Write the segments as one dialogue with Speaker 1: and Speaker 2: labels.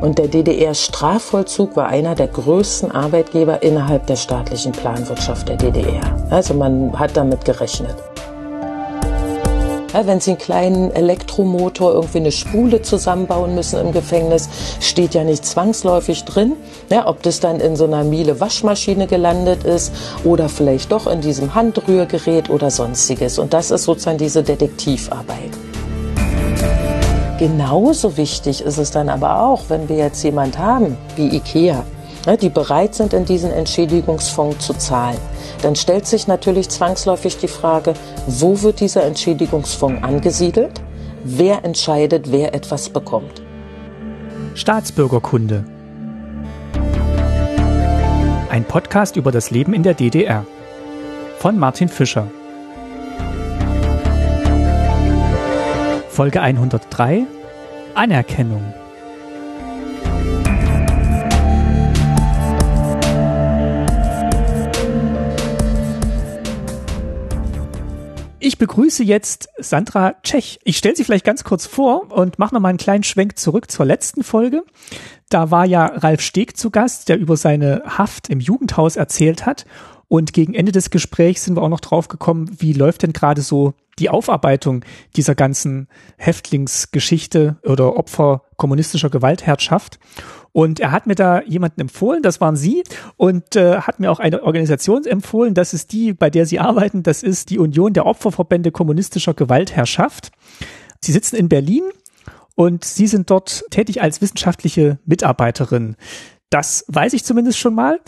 Speaker 1: Und der DDR-Strafvollzug war einer der größten Arbeitgeber innerhalb der staatlichen Planwirtschaft der DDR. Also man hat damit gerechnet. Ja, wenn Sie einen kleinen Elektromotor, irgendwie eine Spule zusammenbauen müssen im Gefängnis, steht ja nicht zwangsläufig drin, ja, ob das dann in so einer Miele Waschmaschine gelandet ist oder vielleicht doch in diesem Handrührgerät oder sonstiges. Und das ist sozusagen diese Detektivarbeit. Genauso wichtig ist es dann aber auch, wenn wir jetzt jemand haben wie IKEA, die bereit sind, in diesen Entschädigungsfonds zu zahlen dann stellt sich natürlich zwangsläufig die Frage, wo wird dieser Entschädigungsfonds angesiedelt? Wer entscheidet, wer etwas bekommt?
Speaker 2: Staatsbürgerkunde. Ein Podcast über das Leben in der DDR. Von Martin Fischer. Folge 103 Anerkennung. Ich begrüße jetzt Sandra Tschech. Ich stelle sie vielleicht ganz kurz vor und mache noch mal einen kleinen Schwenk zurück zur letzten Folge. Da war ja Ralf Steg zu Gast, der über seine Haft im Jugendhaus erzählt hat. Und gegen Ende des Gesprächs sind wir auch noch drauf gekommen, wie läuft denn gerade so die Aufarbeitung dieser ganzen Häftlingsgeschichte oder Opfer kommunistischer Gewaltherrschaft. Und er hat mir da jemanden empfohlen, das waren Sie, und äh, hat mir auch eine Organisation empfohlen, das ist die, bei der Sie arbeiten, das ist die Union der Opferverbände kommunistischer Gewaltherrschaft. Sie sitzen in Berlin und Sie sind dort tätig als wissenschaftliche Mitarbeiterin. Das weiß ich zumindest schon mal.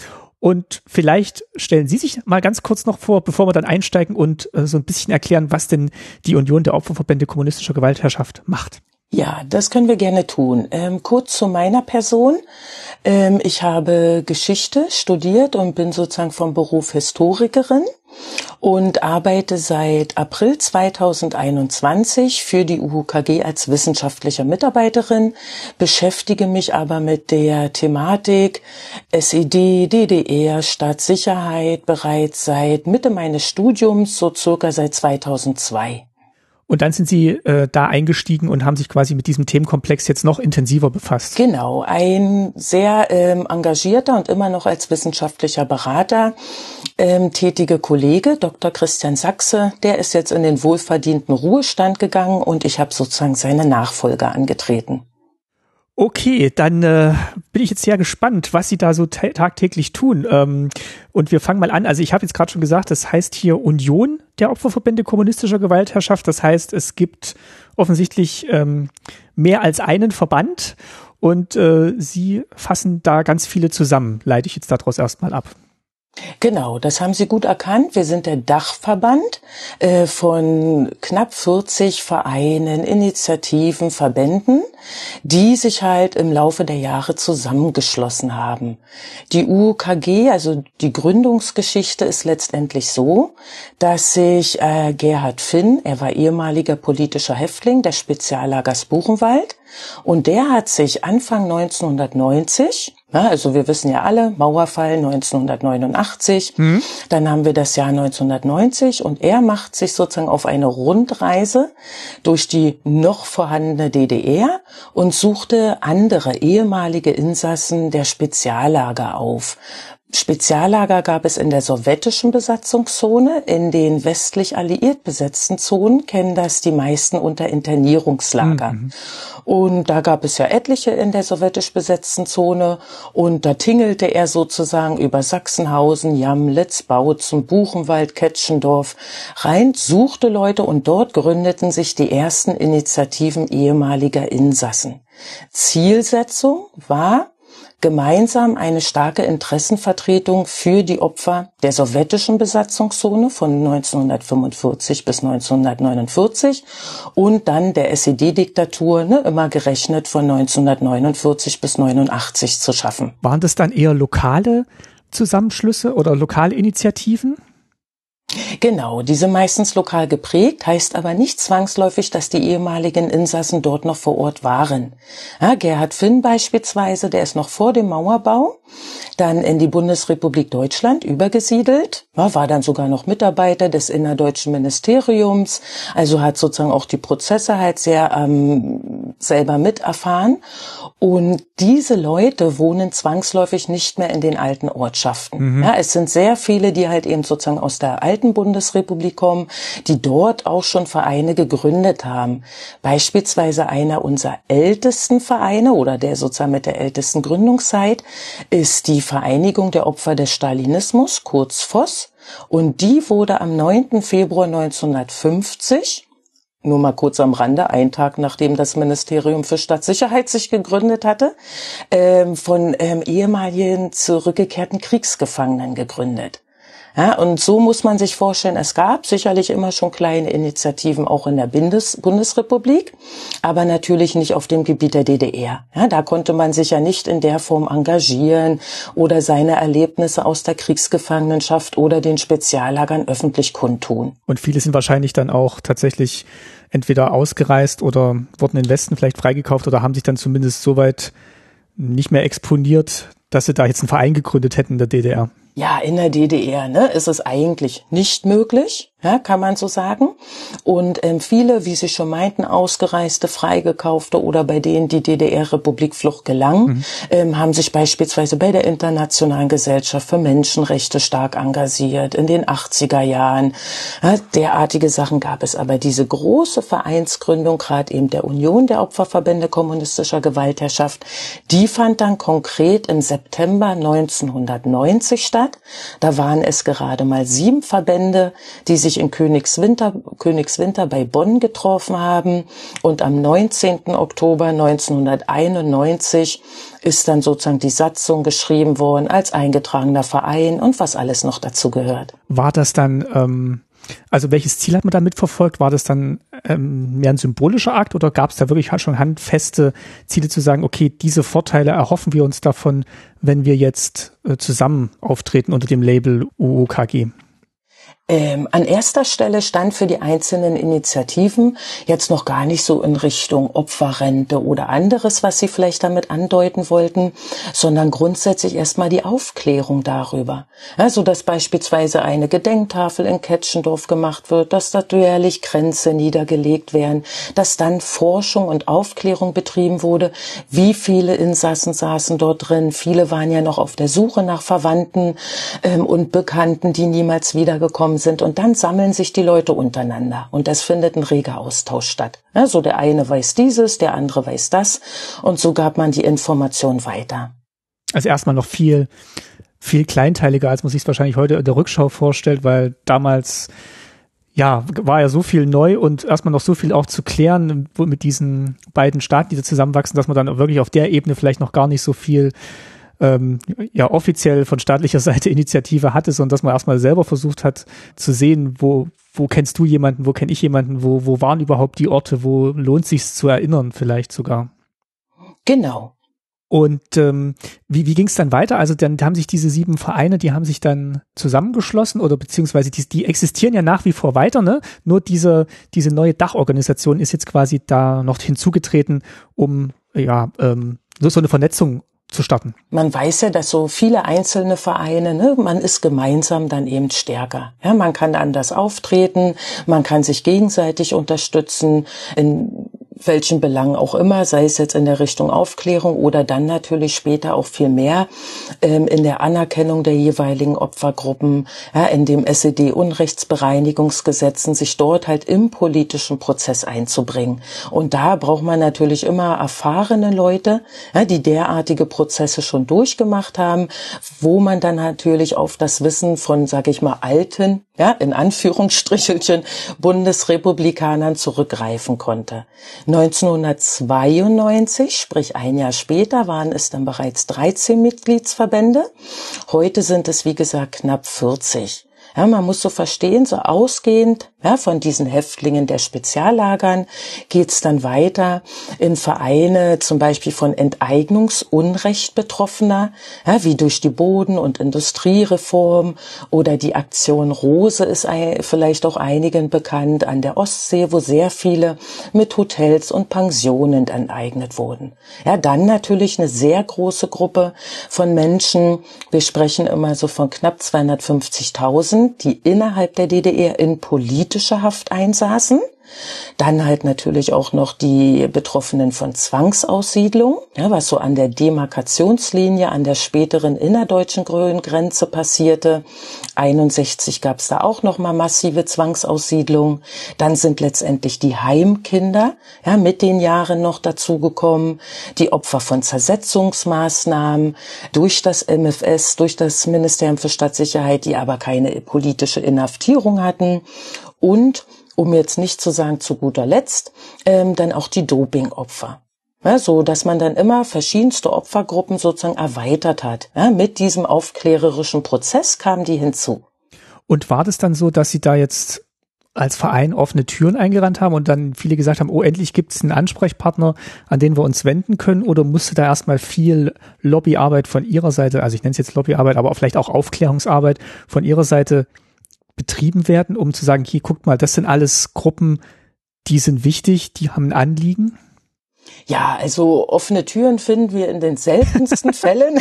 Speaker 2: Und vielleicht stellen Sie sich mal ganz kurz noch vor, bevor wir dann einsteigen und äh, so ein bisschen erklären, was denn die Union der Opferverbände kommunistischer Gewaltherrschaft macht.
Speaker 1: Ja, das können wir gerne tun. Ähm, kurz zu meiner Person. Ähm, ich habe Geschichte studiert und bin sozusagen vom Beruf Historikerin und arbeite seit April 2021 für die UKG als wissenschaftliche Mitarbeiterin, beschäftige mich aber mit der Thematik SED, DDR, Staatssicherheit bereits seit Mitte meines Studiums, so circa seit 2002.
Speaker 2: Und dann sind Sie äh, da eingestiegen und haben sich quasi mit diesem Themenkomplex jetzt noch intensiver befasst.
Speaker 1: Genau, ein sehr ähm, engagierter und immer noch als wissenschaftlicher Berater ähm, tätige Kollege, Dr. Christian Sachse, der ist jetzt in den wohlverdienten Ruhestand gegangen und ich habe sozusagen seine Nachfolger angetreten.
Speaker 2: Okay, dann äh, bin ich jetzt sehr gespannt, was Sie da so tagtäglich tun. Ähm, und wir fangen mal an. Also ich habe jetzt gerade schon gesagt, das heißt hier Union der Opferverbände kommunistischer Gewaltherrschaft. Das heißt, es gibt offensichtlich ähm, mehr als einen Verband und äh, Sie fassen da ganz viele zusammen. Leite ich jetzt daraus erstmal ab.
Speaker 1: Genau, das haben Sie gut erkannt. Wir sind der Dachverband äh, von knapp 40 Vereinen, Initiativen, Verbänden, die sich halt im Laufe der Jahre zusammengeschlossen haben. Die UKG, also die Gründungsgeschichte ist letztendlich so, dass sich äh, Gerhard Finn, er war ehemaliger politischer Häftling des Speziallagers Buchenwald, und der hat sich Anfang 1990 also wir wissen ja alle, Mauerfall 1989, mhm. dann haben wir das Jahr 1990 und er macht sich sozusagen auf eine Rundreise durch die noch vorhandene DDR und suchte andere ehemalige Insassen der Speziallager auf. Speziallager gab es in der sowjetischen Besatzungszone. In den westlich alliiert besetzten Zonen kennen das die meisten unter Internierungslager. Mhm. Und da gab es ja etliche in der sowjetisch besetzten Zone. Und da tingelte er sozusagen über Sachsenhausen, Jamlitz, Bautzen, Buchenwald, Ketschendorf rein, suchte Leute und dort gründeten sich die ersten Initiativen ehemaliger Insassen. Zielsetzung war, gemeinsam eine starke Interessenvertretung für die Opfer der sowjetischen Besatzungszone von 1945 bis 1949 und dann der SED-Diktatur, ne, immer gerechnet von 1949 bis 89 zu schaffen.
Speaker 2: Waren das dann eher lokale Zusammenschlüsse oder lokale Initiativen?
Speaker 1: Genau, diese meistens lokal geprägt, heißt aber nicht zwangsläufig, dass die ehemaligen Insassen dort noch vor Ort waren. Ja, Gerhard Finn beispielsweise, der ist noch vor dem Mauerbau, dann in die Bundesrepublik Deutschland übergesiedelt, ja, war dann sogar noch Mitarbeiter des innerdeutschen Ministeriums, also hat sozusagen auch die Prozesse halt sehr ähm, selber miterfahren. Und diese Leute wohnen zwangsläufig nicht mehr in den alten Ortschaften. Mhm. Ja, es sind sehr viele, die halt eben sozusagen aus der alten alten Bundesrepublik kommen, die dort auch schon Vereine gegründet haben. Beispielsweise einer unserer ältesten Vereine oder der sozusagen mit der ältesten Gründungszeit ist die Vereinigung der Opfer des Stalinismus, kurz FOSS. Und die wurde am 9. Februar 1950 nur mal kurz am Rande, ein Tag nachdem das Ministerium für Stadtsicherheit sich gegründet hatte, ähm, von ähm, ehemaligen zurückgekehrten Kriegsgefangenen gegründet. Ja, und so muss man sich vorstellen, es gab sicherlich immer schon kleine Initiativen auch in der Bundes Bundesrepublik, aber natürlich nicht auf dem Gebiet der DDR. Ja, da konnte man sich ja nicht in der Form engagieren oder seine Erlebnisse aus der Kriegsgefangenschaft oder den Speziallagern öffentlich kundtun.
Speaker 2: Und viele sind wahrscheinlich dann auch tatsächlich entweder ausgereist oder wurden in den Westen vielleicht freigekauft oder haben sich dann zumindest soweit nicht mehr exponiert, dass sie da jetzt einen Verein gegründet hätten in der DDR.
Speaker 1: Ja, in der DDR ne, ist es eigentlich nicht möglich ja, kann man so sagen. Und ähm, viele, wie Sie schon meinten, ausgereiste, freigekaufte oder bei denen die DDR-Republikflucht gelang, mhm. ähm, haben sich beispielsweise bei der Internationalen Gesellschaft für Menschenrechte stark engagiert in den 80er Jahren. Ja, derartige Sachen gab es. Aber diese große Vereinsgründung, gerade eben der Union der Opferverbände kommunistischer Gewaltherrschaft, die fand dann konkret im September 1990 statt. Da waren es gerade mal sieben Verbände, die sich sich in Königswinter, Königswinter bei Bonn getroffen haben und am 19. Oktober 1991 ist dann sozusagen die Satzung geschrieben worden als eingetragener Verein und was alles noch dazu gehört.
Speaker 2: War das dann, ähm, also welches Ziel hat man damit verfolgt? War das dann ähm, mehr ein symbolischer Akt oder gab es da wirklich schon handfeste Ziele zu sagen, okay, diese Vorteile erhoffen wir uns davon, wenn wir jetzt äh, zusammen auftreten unter dem Label UOKG?
Speaker 1: Ähm, an erster Stelle stand für die einzelnen Initiativen jetzt noch gar nicht so in Richtung Opferrente oder anderes, was sie vielleicht damit andeuten wollten, sondern grundsätzlich erstmal die Aufklärung darüber. Also, dass beispielsweise eine Gedenktafel in Ketschendorf gemacht wird, dass da jährlich Grenze niedergelegt werden, dass dann Forschung und Aufklärung betrieben wurde. Wie viele Insassen saßen dort drin? Viele waren ja noch auf der Suche nach Verwandten ähm, und Bekannten, die niemals wiedergekommen sind und dann sammeln sich die Leute untereinander und es findet ein reger Austausch statt. Ja, so der eine weiß dieses, der andere weiß das und so gab man die Information weiter.
Speaker 2: Also erstmal noch viel, viel kleinteiliger, als man sich es wahrscheinlich heute in der Rückschau vorstellt, weil damals ja, war ja so viel neu und erstmal noch so viel auch zu klären mit diesen beiden Staaten, die da zusammenwachsen, dass man dann wirklich auf der Ebene vielleicht noch gar nicht so viel ähm, ja offiziell von staatlicher Seite Initiative hatte, sondern dass man erstmal selber versucht hat zu sehen, wo, wo kennst du jemanden, wo kenne ich jemanden, wo, wo waren überhaupt die Orte, wo lohnt sich zu erinnern vielleicht sogar.
Speaker 1: Genau.
Speaker 2: Und ähm, wie, wie ging es dann weiter? Also dann haben sich diese sieben Vereine, die haben sich dann zusammengeschlossen oder beziehungsweise die, die existieren ja nach wie vor weiter, ne? Nur diese, diese neue Dachorganisation ist jetzt quasi da noch hinzugetreten, um ja ähm, so eine Vernetzung zu starten.
Speaker 1: Man weiß ja, dass so viele einzelne Vereine, ne, man ist gemeinsam dann eben stärker. Ja, man kann anders auftreten, man kann sich gegenseitig unterstützen. In welchen Belangen auch immer, sei es jetzt in der Richtung Aufklärung oder dann natürlich später auch viel mehr ähm, in der Anerkennung der jeweiligen Opfergruppen, ja, in dem SED-Unrechtsbereinigungsgesetzen, sich dort halt im politischen Prozess einzubringen. Und da braucht man natürlich immer erfahrene Leute, ja, die derartige Prozesse schon durchgemacht haben, wo man dann natürlich auf das Wissen von, sage ich mal, alten, ja, in Anführungsstrichelchen, Bundesrepublikanern zurückgreifen konnte. 1992, sprich ein Jahr später, waren es dann bereits 13 Mitgliedsverbände. Heute sind es, wie gesagt, knapp 40. Ja, man muss so verstehen, so ausgehend ja, von diesen Häftlingen der Speziallagern geht's dann weiter in Vereine, zum Beispiel von Enteignungsunrecht Betroffener, ja, wie durch die Boden- und Industriereform oder die Aktion Rose ist vielleicht auch einigen bekannt an der Ostsee, wo sehr viele mit Hotels und Pensionen enteignet wurden. Ja, dann natürlich eine sehr große Gruppe von Menschen. Wir sprechen immer so von knapp 250.000, die innerhalb der DDR in politischer Haft einsaßen. Dann halt natürlich auch noch die Betroffenen von Zwangsaussiedlung, ja, was so an der Demarkationslinie an der späteren innerdeutschen Grenze passierte. 61 gab es da auch noch mal massive Zwangsaussiedlung. Dann sind letztendlich die Heimkinder ja, mit den Jahren noch dazugekommen, die Opfer von Zersetzungsmaßnahmen durch das MFS, durch das Ministerium für Stadtsicherheit, die aber keine politische Inhaftierung hatten und um jetzt nicht zu sagen zu guter Letzt, ähm, dann auch die Dopingopfer. Ja, so, dass man dann immer verschiedenste Opfergruppen sozusagen erweitert hat. Ja, mit diesem aufklärerischen Prozess kamen die hinzu.
Speaker 2: Und war das dann so, dass Sie da jetzt als Verein offene Türen eingerannt haben und dann viele gesagt haben, oh, endlich gibt es einen Ansprechpartner, an den wir uns wenden können? Oder musste da erstmal viel Lobbyarbeit von Ihrer Seite, also ich nenne es jetzt Lobbyarbeit, aber vielleicht auch Aufklärungsarbeit von Ihrer Seite betrieben werden, um zu sagen, hier guckt mal, das sind alles Gruppen, die sind wichtig, die haben ein Anliegen?
Speaker 1: Ja, also offene Türen finden wir in den seltensten Fällen.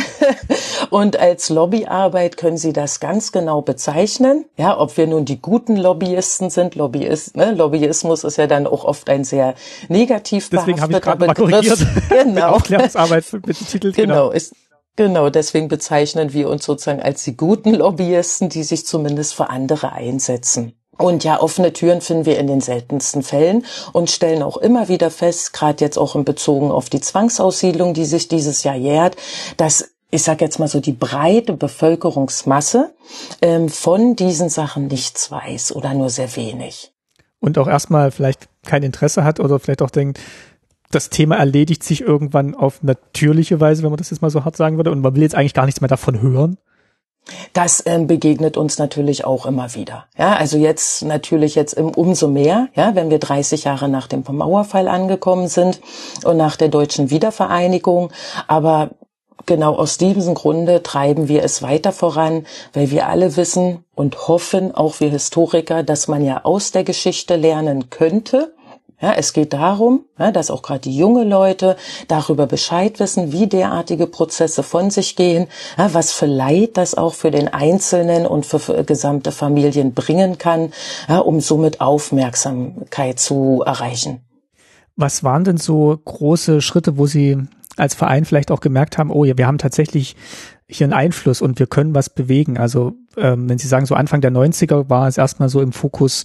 Speaker 1: Und als Lobbyarbeit können Sie das ganz genau bezeichnen. Ja, ob wir nun die guten Lobbyisten sind. Lobbyist, ne? Lobbyismus ist ja dann auch oft ein sehr negativ
Speaker 2: Deswegen habe ich gerade mal korrigiert. Genau. Aufklärungsarbeit
Speaker 1: betitelt. Genau. genau. Ist, Genau, deswegen bezeichnen wir uns sozusagen als die guten Lobbyisten, die sich zumindest für andere einsetzen. Und ja, offene Türen finden wir in den seltensten Fällen und stellen auch immer wieder fest, gerade jetzt auch in Bezug auf die Zwangsaussiedlung, die sich dieses Jahr jährt, dass ich sage jetzt mal so die breite Bevölkerungsmasse ähm, von diesen Sachen nichts weiß oder nur sehr wenig.
Speaker 2: Und auch erstmal vielleicht kein Interesse hat oder vielleicht auch denkt, das Thema erledigt sich irgendwann auf natürliche Weise, wenn man das jetzt mal so hart sagen würde, und man will jetzt eigentlich gar nichts mehr davon hören?
Speaker 1: Das ähm, begegnet uns natürlich auch immer wieder. Ja, also jetzt natürlich jetzt im umso mehr, ja, wenn wir 30 Jahre nach dem Mauerfall angekommen sind und nach der deutschen Wiedervereinigung. Aber genau aus diesem Grunde treiben wir es weiter voran, weil wir alle wissen und hoffen, auch wir Historiker, dass man ja aus der Geschichte lernen könnte ja, es geht darum, ja, dass auch gerade die junge Leute darüber Bescheid wissen, wie derartige Prozesse von sich gehen, ja, was für Leid das auch für den Einzelnen und für, für gesamte Familien bringen kann, ja, um somit Aufmerksamkeit zu erreichen.
Speaker 2: Was waren denn so große Schritte, wo Sie als Verein vielleicht auch gemerkt haben, oh ja, wir haben tatsächlich hier einen Einfluss und wir können was bewegen? Also ähm, wenn Sie sagen, so Anfang der 90er war es erstmal so im Fokus,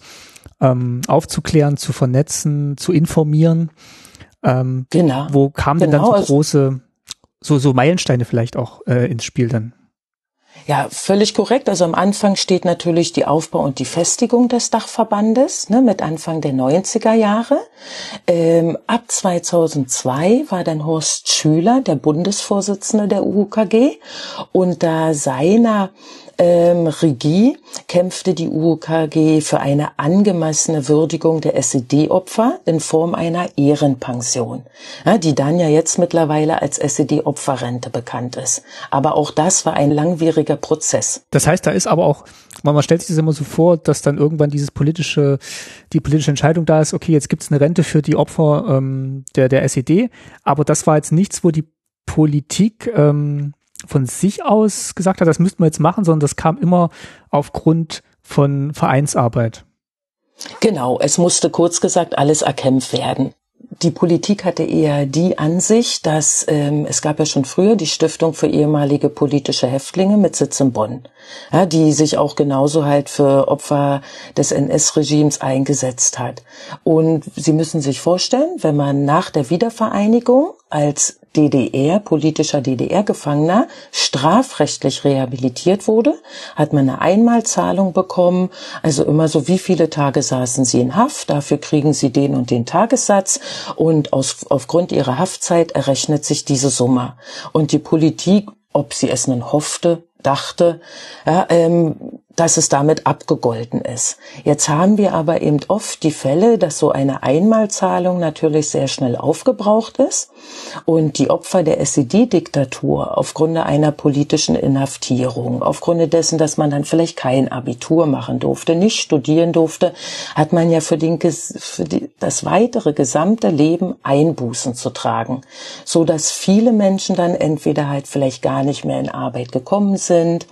Speaker 2: ähm, aufzuklären, zu vernetzen, zu informieren. Ähm, genau. Wo kamen genau. denn dann so also große, so, so Meilensteine vielleicht auch äh, ins Spiel dann?
Speaker 1: Ja, völlig korrekt. Also am Anfang steht natürlich die Aufbau und die Festigung des Dachverbandes ne, mit Anfang der 90er Jahre. Ähm, ab 2002 war dann Horst Schüler der Bundesvorsitzende der UKG und da seiner ähm, Regie kämpfte die UKG für eine angemessene Würdigung der SED-Opfer in Form einer Ehrenpension, ja, die dann ja jetzt mittlerweile als SED-Opferrente bekannt ist. Aber auch das war ein langwieriger Prozess.
Speaker 2: Das heißt, da ist aber auch, man stellt sich das immer so vor, dass dann irgendwann dieses politische, die politische Entscheidung da ist, okay, jetzt gibt es eine Rente für die Opfer ähm, der, der SED, aber das war jetzt nichts, wo die Politik ähm, von sich aus gesagt hat, das müssten wir jetzt machen, sondern das kam immer aufgrund von Vereinsarbeit.
Speaker 1: Genau, es musste kurz gesagt alles erkämpft werden. Die Politik hatte eher die Ansicht, dass ähm, es gab ja schon früher die Stiftung für ehemalige politische Häftlinge mit Sitz in Bonn, ja, die sich auch genauso halt für Opfer des NS-Regimes eingesetzt hat. Und Sie müssen sich vorstellen, wenn man nach der Wiedervereinigung als DDR, politischer DDR-Gefangener, strafrechtlich rehabilitiert wurde, hat man eine Einmalzahlung bekommen, also immer so, wie viele Tage saßen sie in Haft, dafür kriegen sie den und den Tagessatz. Und aus, aufgrund ihrer Haftzeit errechnet sich diese Summe. Und die Politik, ob sie es nun hoffte, dachte, ja, ähm, dass es damit abgegolten ist. Jetzt haben wir aber eben oft die Fälle, dass so eine Einmalzahlung natürlich sehr schnell aufgebraucht ist und die Opfer der SED-Diktatur aufgrund einer politischen Inhaftierung, aufgrund dessen, dass man dann vielleicht kein Abitur machen durfte, nicht studieren durfte, hat man ja für, den, für die, das weitere gesamte Leben Einbußen zu tragen, so dass viele Menschen dann entweder halt vielleicht gar nicht mehr in Arbeit gekommen sind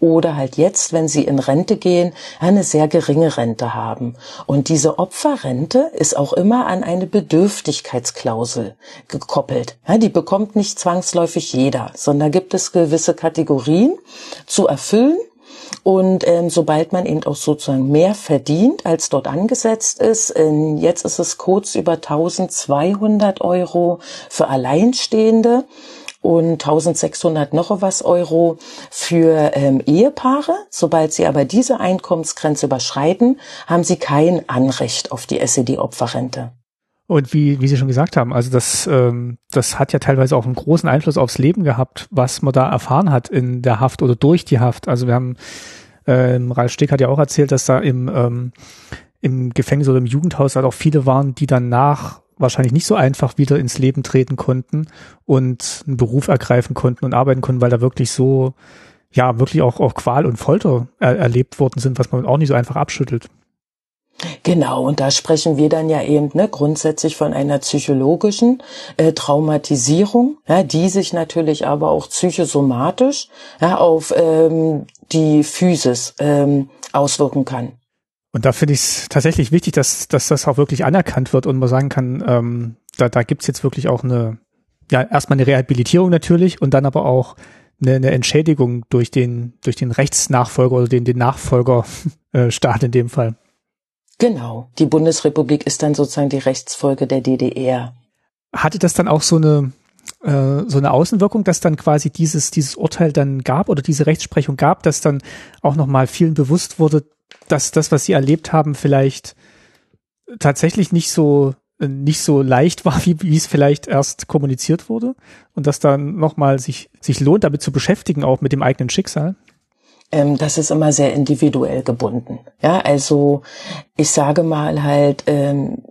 Speaker 1: oder halt jetzt, wenn sie in Rente gehen, eine sehr geringe Rente haben. Und diese Opferrente ist auch immer an eine Bedürftigkeitsklausel gekoppelt. Die bekommt nicht zwangsläufig jeder, sondern gibt es gewisse Kategorien zu erfüllen. Und ähm, sobald man eben auch sozusagen mehr verdient, als dort angesetzt ist, ähm, jetzt ist es kurz über 1200 Euro für Alleinstehende und 1600 noch was Euro für ähm, Ehepaare. Sobald sie aber diese Einkommensgrenze überschreiten, haben sie kein Anrecht auf die SED-Opferrente.
Speaker 2: Und wie, wie Sie schon gesagt haben, also das, ähm, das hat ja teilweise auch einen großen Einfluss aufs Leben gehabt, was man da erfahren hat in der Haft oder durch die Haft. Also wir haben, ähm, Ralf Stick hat ja auch erzählt, dass da im, ähm, im Gefängnis oder im Jugendhaus halt auch viele waren, die dann nach wahrscheinlich nicht so einfach wieder ins Leben treten konnten und einen Beruf ergreifen konnten und arbeiten konnten, weil da wirklich so, ja, wirklich auch, auch Qual und Folter er erlebt worden sind, was man auch nicht so einfach abschüttelt.
Speaker 1: Genau, und da sprechen wir dann ja eben ne, grundsätzlich von einer psychologischen äh, Traumatisierung, ja, die sich natürlich aber auch psychosomatisch ja, auf ähm, die Physis ähm, auswirken kann.
Speaker 2: Und da finde ich es tatsächlich wichtig, dass, dass das auch wirklich anerkannt wird und man sagen kann, ähm, da, da gibt es jetzt wirklich auch eine, ja, erstmal eine Rehabilitierung natürlich und dann aber auch eine, eine Entschädigung durch den, durch den Rechtsnachfolger oder den, den Nachfolgerstaat äh, in dem Fall.
Speaker 1: Genau. Die Bundesrepublik ist dann sozusagen die Rechtsfolge der DDR.
Speaker 2: Hatte das dann auch so eine, äh, so eine Außenwirkung, dass dann quasi dieses, dieses Urteil dann gab oder diese Rechtsprechung gab, dass dann auch nochmal vielen bewusst wurde, dass das, was sie erlebt haben, vielleicht tatsächlich nicht so nicht so leicht war, wie, wie es vielleicht erst kommuniziert wurde und dass dann nochmal sich, sich lohnt, damit zu beschäftigen, auch mit dem eigenen Schicksal?
Speaker 1: Ähm, das ist immer sehr individuell gebunden. Ja, also ich sage mal halt, ähm,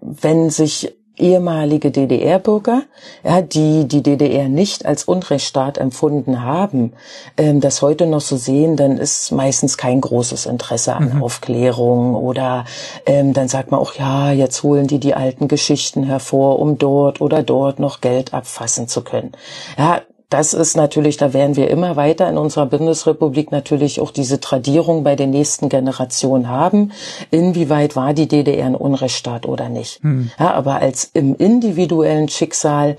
Speaker 1: wenn sich ehemalige DDR-Bürger, ja, die die DDR nicht als Unrechtsstaat empfunden haben, ähm, das heute noch so sehen, dann ist meistens kein großes Interesse an mhm. Aufklärung oder ähm, dann sagt man auch, ja, jetzt holen die die alten Geschichten hervor, um dort oder dort noch Geld abfassen zu können. Ja, das ist natürlich, da werden wir immer weiter in unserer Bundesrepublik natürlich auch diese Tradierung bei den nächsten Generationen haben. Inwieweit war die DDR ein Unrechtsstaat oder nicht? Hm. Ja, aber als im individuellen Schicksal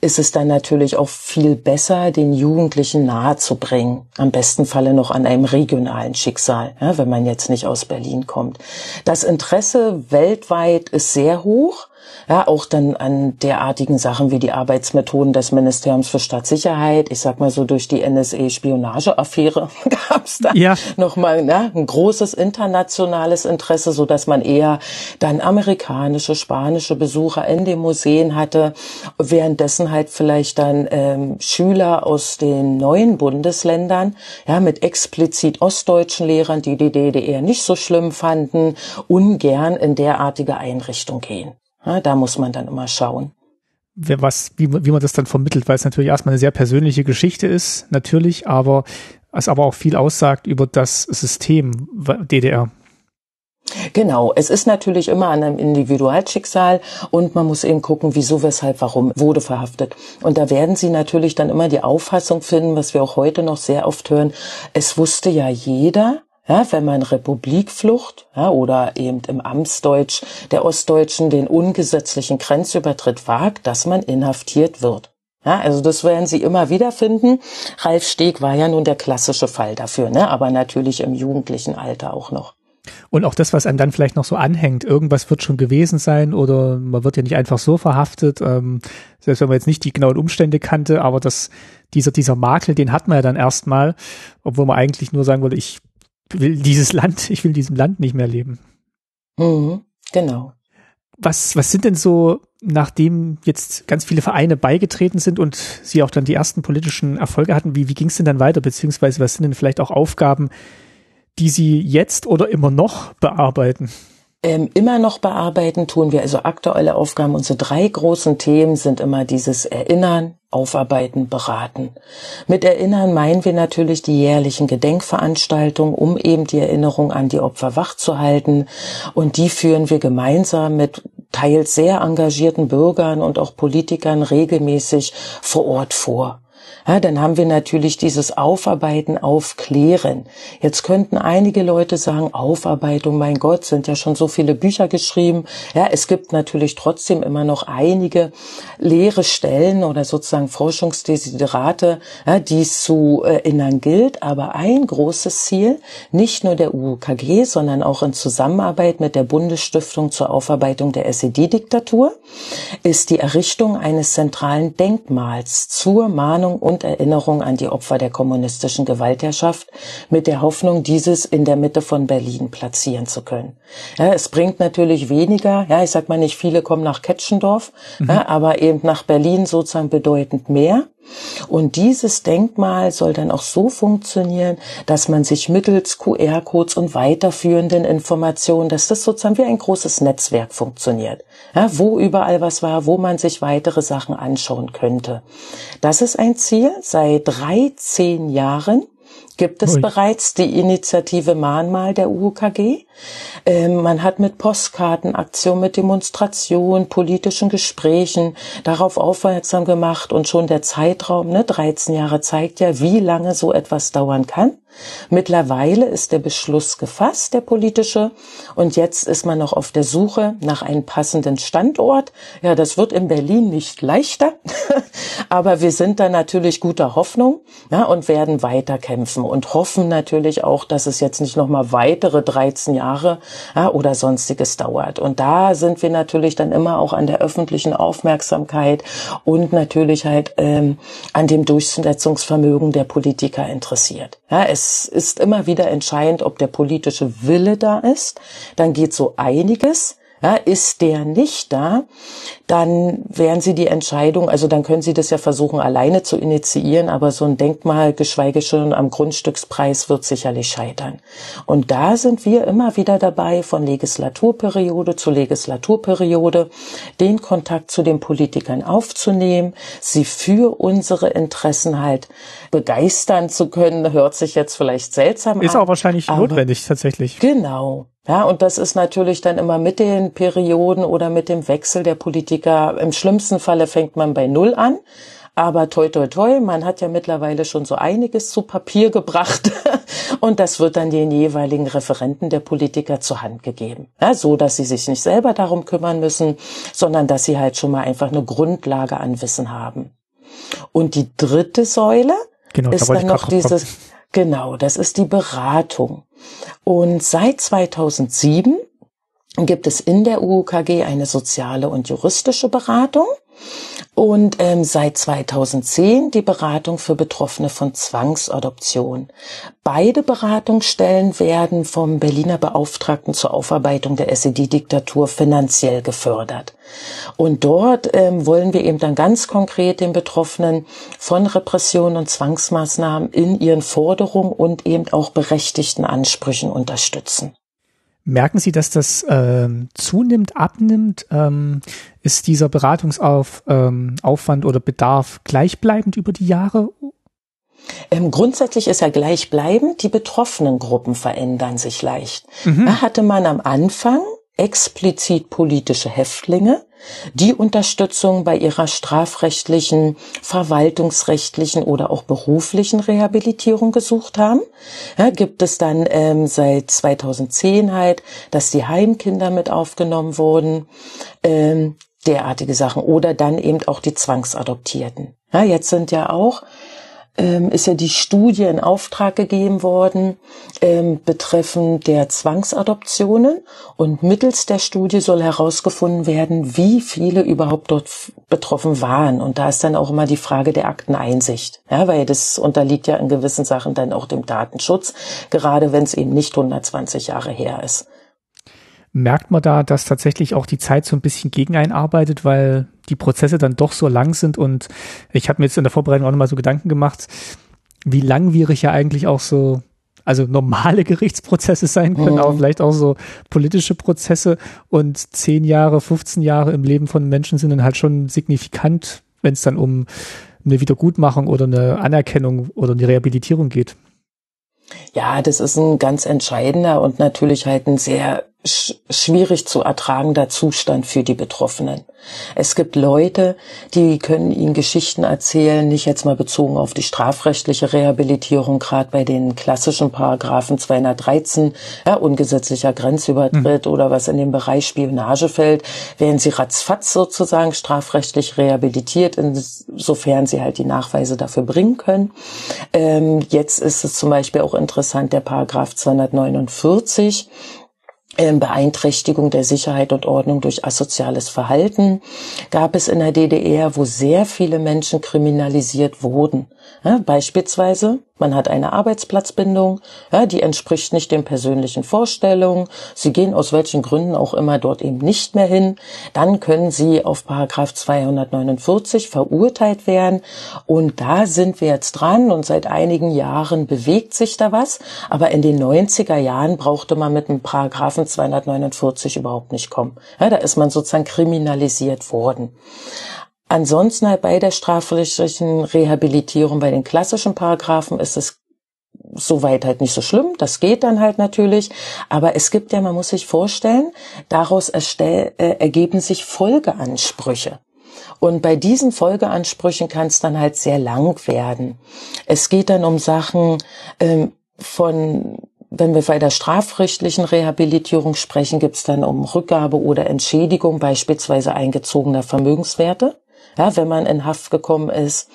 Speaker 1: ist es dann natürlich auch viel besser, den Jugendlichen nahezubringen. Am besten Falle noch an einem regionalen Schicksal, ja, wenn man jetzt nicht aus Berlin kommt. Das Interesse weltweit ist sehr hoch. Ja, auch dann an derartigen Sachen wie die Arbeitsmethoden des Ministeriums für Staatssicherheit. Ich sag mal so, durch die NSA-Spionageaffäre gab es da ja. nochmal ne, ein großes internationales Interesse, so dass man eher dann amerikanische, spanische Besucher in den Museen hatte, währenddessen halt vielleicht dann ähm, Schüler aus den neuen Bundesländern, ja, mit explizit ostdeutschen Lehrern, die die DDR nicht so schlimm fanden, ungern in derartige Einrichtung gehen. Ja, da muss man dann immer schauen.
Speaker 2: Was, wie, wie man das dann vermittelt, weil es natürlich erstmal eine sehr persönliche Geschichte ist, natürlich, aber es aber auch viel aussagt über das System DDR.
Speaker 1: Genau, es ist natürlich immer an einem Individualschicksal und man muss eben gucken, wieso, weshalb, warum wurde verhaftet. Und da werden Sie natürlich dann immer die Auffassung finden, was wir auch heute noch sehr oft hören, es wusste ja jeder, ja, wenn man Republikflucht ja, oder eben im Amtsdeutsch der Ostdeutschen den ungesetzlichen Grenzübertritt wagt, dass man inhaftiert wird. Ja, also das werden Sie immer wieder finden. Ralf Steg war ja nun der klassische Fall dafür, ne? aber natürlich im jugendlichen Alter auch noch.
Speaker 2: Und auch das, was einem dann vielleicht noch so anhängt, irgendwas wird schon gewesen sein oder man wird ja nicht einfach so verhaftet, ähm, selbst wenn man jetzt nicht die genauen Umstände kannte, aber das, dieser, dieser Makel, den hat man ja dann erstmal, obwohl man eigentlich nur sagen wollte, ich will dieses Land, ich will in diesem Land nicht mehr leben.
Speaker 1: Mhm, genau.
Speaker 2: Was, was sind denn so, nachdem jetzt ganz viele Vereine beigetreten sind und sie auch dann die ersten politischen Erfolge hatten, wie, wie ging es denn dann weiter, beziehungsweise was sind denn vielleicht auch Aufgaben, die Sie jetzt oder immer noch bearbeiten?
Speaker 1: Ähm, immer noch bearbeiten tun wir. Also aktuelle Aufgaben, unsere drei großen Themen sind immer dieses Erinnern, Aufarbeiten, Beraten. Mit Erinnern meinen wir natürlich die jährlichen Gedenkveranstaltungen, um eben die Erinnerung an die Opfer wachzuhalten. Und die führen wir gemeinsam mit teils sehr engagierten Bürgern und auch Politikern regelmäßig vor Ort vor. Ja, dann haben wir natürlich dieses Aufarbeiten, Aufklären. Jetzt könnten einige Leute sagen, Aufarbeitung, mein Gott, sind ja schon so viele Bücher geschrieben. Ja, es gibt natürlich trotzdem immer noch einige leere Stellen oder sozusagen Forschungsdesiderate, ja, die es zu erinnern gilt. Aber ein großes Ziel, nicht nur der UKG, sondern auch in Zusammenarbeit mit der Bundesstiftung zur Aufarbeitung der SED-Diktatur, ist die Errichtung eines zentralen Denkmals zur Mahnung und Erinnerung an die Opfer der kommunistischen Gewaltherrschaft mit der Hoffnung, dieses in der Mitte von Berlin platzieren zu können. Ja, es bringt natürlich weniger, ja, ich sag mal nicht viele kommen nach Ketschendorf, mhm. ja, aber eben nach Berlin sozusagen bedeutend mehr. Und dieses Denkmal soll dann auch so funktionieren, dass man sich mittels QR-Codes und weiterführenden Informationen, dass das sozusagen wie ein großes Netzwerk funktioniert, ja, wo überall was war, wo man sich weitere Sachen anschauen könnte. Das ist ein Ziel seit 13 Jahren gibt es Ui. bereits die Initiative Mahnmal der UKG. Ähm, man hat mit Postkartenaktion, mit Demonstrationen, politischen Gesprächen darauf aufmerksam gemacht und schon der Zeitraum, ne, 13 Jahre zeigt ja, wie lange so etwas dauern kann. Mittlerweile ist der Beschluss gefasst, der politische, und jetzt ist man noch auf der Suche nach einem passenden Standort. Ja, das wird in Berlin nicht leichter, aber wir sind da natürlich guter Hoffnung ja, und werden weiter kämpfen und hoffen natürlich auch, dass es jetzt nicht noch mal weitere 13 Jahre ja, oder sonstiges dauert. Und da sind wir natürlich dann immer auch an der öffentlichen Aufmerksamkeit und natürlich halt ähm, an dem Durchsetzungsvermögen der Politiker interessiert. Ja, es ist immer wieder entscheidend, ob der politische Wille da ist. Dann geht so einiges. Ja, ist der nicht da, dann werden Sie die Entscheidung, also dann können Sie das ja versuchen, alleine zu initiieren, aber so ein Denkmal, geschweige schon am Grundstückspreis, wird sicherlich scheitern. Und da sind wir immer wieder dabei, von Legislaturperiode zu Legislaturperiode den Kontakt zu den Politikern aufzunehmen, sie für unsere Interessen halt begeistern zu können, hört sich jetzt vielleicht seltsam
Speaker 2: Ist an. Ist auch wahrscheinlich notwendig tatsächlich.
Speaker 1: Genau. Ja, und das ist natürlich dann immer mit den Perioden oder mit dem Wechsel der Politiker. Im schlimmsten Falle fängt man bei Null an. Aber toi, toi, toi, man hat ja mittlerweile schon so einiges zu Papier gebracht und das wird dann den jeweiligen Referenten der Politiker zur Hand gegeben. Ja, so, dass sie sich nicht selber darum kümmern müssen, sondern dass sie halt schon mal einfach eine Grundlage an Wissen haben. Und die dritte Säule genau, ist da dann noch dieses, genau, das ist die Beratung. Und seit 2007 gibt es in der UKG eine soziale und juristische Beratung und ähm, seit 2010 die Beratung für Betroffene von Zwangsadoption. Beide Beratungsstellen werden vom Berliner Beauftragten zur Aufarbeitung der SED-Diktatur finanziell gefördert. Und dort ähm, wollen wir eben dann ganz konkret den Betroffenen von Repressionen und Zwangsmaßnahmen in ihren Forderungen und eben auch berechtigten Ansprüchen unterstützen.
Speaker 2: Merken Sie, dass das ähm, zunimmt, abnimmt? Ähm, ist dieser Beratungsaufwand ähm, oder Bedarf gleichbleibend über die Jahre?
Speaker 1: Ähm, grundsätzlich ist er gleichbleibend. Die betroffenen Gruppen verändern sich leicht. Mhm. Da hatte man am Anfang explizit politische Häftlinge, die Unterstützung bei ihrer strafrechtlichen, verwaltungsrechtlichen oder auch beruflichen Rehabilitierung gesucht haben. Ja, gibt es dann ähm, seit 2010 halt, dass die Heimkinder mit aufgenommen wurden, ähm, derartige Sachen oder dann eben auch die Zwangsadoptierten. Ja, jetzt sind ja auch ähm, ist ja die Studie in Auftrag gegeben worden ähm, betreffend der Zwangsadoptionen. Und mittels der Studie soll herausgefunden werden, wie viele überhaupt dort betroffen waren. Und da ist dann auch immer die Frage der Akteneinsicht, ja, weil das unterliegt ja in gewissen Sachen dann auch dem Datenschutz, gerade wenn es eben nicht 120 Jahre her ist.
Speaker 2: Merkt man da, dass tatsächlich auch die Zeit so ein bisschen gegen einarbeitet, weil die Prozesse dann doch so lang sind und ich habe mir jetzt in der Vorbereitung auch nochmal so Gedanken gemacht, wie langwierig ja eigentlich auch so also normale Gerichtsprozesse sein können, mhm. aber vielleicht auch so politische Prozesse und zehn Jahre, 15 Jahre im Leben von Menschen sind dann halt schon signifikant, wenn es dann um eine Wiedergutmachung oder eine Anerkennung oder eine Rehabilitierung geht.
Speaker 1: Ja, das ist ein ganz entscheidender und natürlich halt ein sehr schwierig zu ertragender Zustand für die Betroffenen. Es gibt Leute, die können ihnen Geschichten erzählen, nicht jetzt mal bezogen auf die strafrechtliche Rehabilitierung, gerade bei den klassischen Paragraphen 213, ja, ungesetzlicher Grenzübertritt mhm. oder was in dem Bereich Spionage fällt, werden sie ratzfatz sozusagen strafrechtlich rehabilitiert, insofern sie halt die Nachweise dafür bringen können. Ähm, jetzt ist es zum Beispiel auch interessant, der Paragraph 249, ähm, Beeinträchtigung der Sicherheit und Ordnung durch asoziales Verhalten gab es in der DDR, wo sehr viele Menschen kriminalisiert wurden. Beispielsweise, man hat eine Arbeitsplatzbindung, ja, die entspricht nicht den persönlichen Vorstellungen. Sie gehen aus welchen Gründen auch immer dort eben nicht mehr hin. Dann können Sie auf Paragraph 249 verurteilt werden. Und da sind wir jetzt dran und seit einigen Jahren bewegt sich da was. Aber in den 90er Jahren brauchte man mit dem Paragraphen 249 überhaupt nicht kommen. Ja, da ist man sozusagen kriminalisiert worden. Ansonsten halt bei der strafrechtlichen Rehabilitierung, bei den klassischen Paragraphen ist es soweit halt nicht so schlimm. Das geht dann halt natürlich. Aber es gibt ja, man muss sich vorstellen, daraus erstell, äh, ergeben sich Folgeansprüche. Und bei diesen Folgeansprüchen kann es dann halt sehr lang werden. Es geht dann um Sachen ähm, von wenn wir bei der strafrechtlichen Rehabilitierung sprechen, gibt es dann um Rückgabe oder Entschädigung beispielsweise eingezogener Vermögenswerte ja, wenn man in Haft gekommen ist.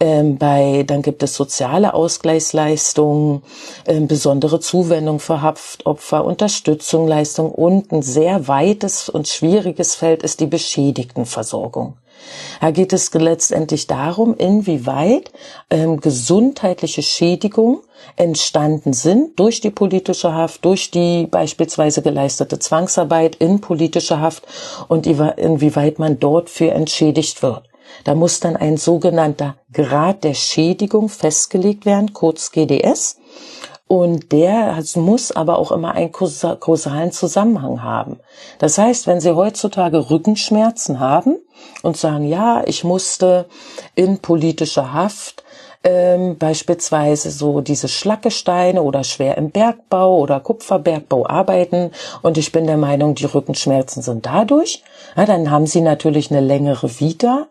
Speaker 1: Ähm, bei, dann gibt es soziale Ausgleichsleistungen, ähm, besondere Zuwendung für Haftopfer, Unterstützung, Leistung und ein sehr weites und schwieriges Feld ist die Beschädigtenversorgung. Da geht es letztendlich darum, inwieweit ähm, gesundheitliche Schädigungen entstanden sind durch die politische Haft, durch die beispielsweise geleistete Zwangsarbeit in politischer Haft und inwieweit man dort für entschädigt wird. Da muss dann ein sogenannter Grad der Schädigung festgelegt werden, kurz GDS. Und der muss aber auch immer einen kausalen Zusammenhang haben. Das heißt, wenn Sie heutzutage Rückenschmerzen haben und sagen, ja, ich musste in politischer Haft ähm, beispielsweise so diese Schlackesteine oder schwer im Bergbau oder Kupferbergbau arbeiten und ich bin der Meinung, die Rückenschmerzen sind dadurch, ja, dann haben sie natürlich eine längere Vita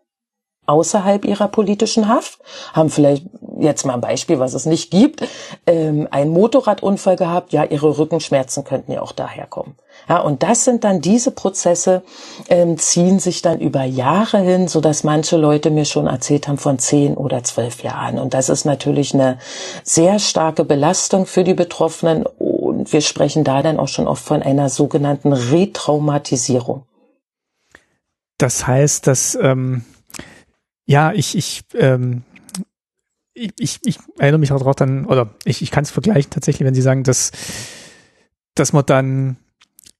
Speaker 1: außerhalb ihrer politischen Haft, haben vielleicht jetzt mal ein Beispiel, was es nicht gibt, ähm, einen Motorradunfall gehabt, ja, ihre Rückenschmerzen könnten ja auch daher kommen. Ja, und das sind dann diese Prozesse, ähm, ziehen sich dann über Jahre hin, so dass manche Leute mir schon erzählt haben von zehn oder zwölf Jahren. Und das ist natürlich eine sehr starke Belastung für die Betroffenen. Und wir sprechen da dann auch schon oft von einer sogenannten Retraumatisierung.
Speaker 2: Das heißt, dass ähm, ja, ich, ich, ähm, ich, ich, ich erinnere mich auch darauf dann, oder ich, ich kann es vergleichen tatsächlich, wenn Sie sagen, dass, dass man dann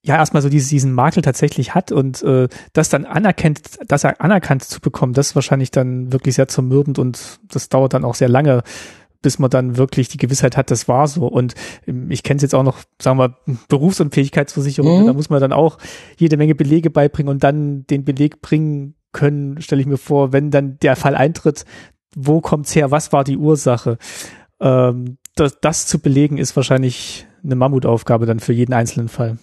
Speaker 2: ja erstmal so diesen, diesen Makel tatsächlich hat und äh, das dann anerkennt, das anerkannt zu bekommen, das ist wahrscheinlich dann wirklich sehr zermürbend und das dauert dann auch sehr lange, bis man dann wirklich die Gewissheit hat, das war so. Und ähm, ich kenne es jetzt auch noch, sagen wir, Berufsunfähigkeitsversicherung, mhm. da muss man dann auch jede Menge Belege beibringen und dann den Beleg bringen können, stelle ich mir vor, wenn dann der Fall eintritt, wo kommt's her, was war die Ursache? Ähm, das, das zu belegen ist wahrscheinlich eine Mammutaufgabe dann für jeden einzelnen Fall.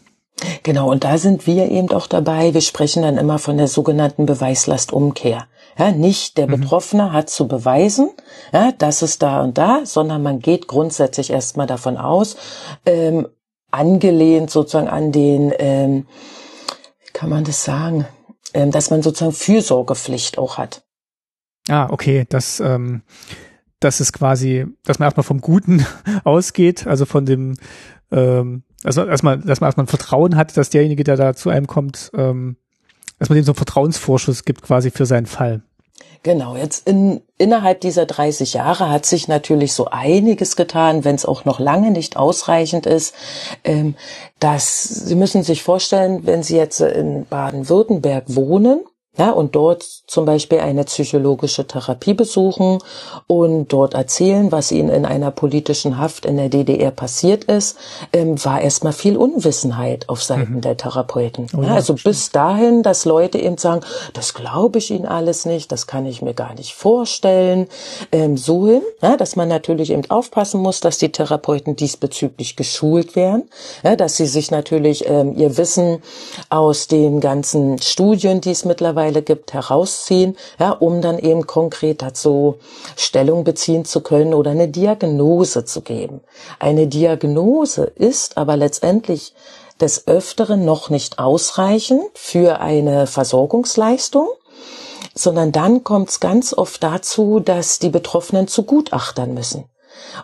Speaker 1: Genau, und da sind wir eben auch dabei. Wir sprechen dann immer von der sogenannten Beweislastumkehr. Ja, nicht der mhm. Betroffene hat zu beweisen, ja, das ist da und da, sondern man geht grundsätzlich erstmal davon aus, ähm, angelehnt sozusagen an den, ähm, wie kann man das sagen, ähm, dass man sozusagen Fürsorgepflicht auch hat.
Speaker 2: Ah, okay, das, ähm, das ist quasi, dass man erstmal vom Guten ausgeht, also von dem ähm, also erstmal, dass man erstmal ein Vertrauen hat, dass derjenige, der da zu einem kommt, ähm, dass man dem so einen Vertrauensvorschuss gibt quasi für seinen Fall.
Speaker 1: Genau, jetzt in, innerhalb dieser 30 Jahre hat sich natürlich so einiges getan, wenn es auch noch lange nicht ausreichend ist. Ähm, dass Sie müssen sich vorstellen, wenn Sie jetzt in Baden-Württemberg wohnen, Ja, und dort zum Beispiel eine psychologische Therapie besuchen und dort erzählen, was ihnen in einer politischen Haft in der DDR passiert ist, ähm, war erstmal viel Unwissenheit auf Seiten mhm. der Therapeuten. Oh, ja, also bis dahin, dass Leute eben sagen, das glaube ich ihnen alles nicht, das kann ich mir gar nicht vorstellen. Ähm, so hin, ja, dass man natürlich eben aufpassen muss, dass die Therapeuten diesbezüglich geschult werden, ja, dass sie sich natürlich ähm, ihr Wissen aus den ganzen Studien, die es mittlerweile mittlerweile gibt, herausziehen, ja, um dann eben konkret dazu Stellung beziehen zu können oder eine Diagnose zu geben. Eine Diagnose ist aber letztendlich des Öfteren noch nicht ausreichend für eine Versorgungsleistung, sondern dann kommt es ganz oft dazu, dass die Betroffenen zu Gutachtern müssen.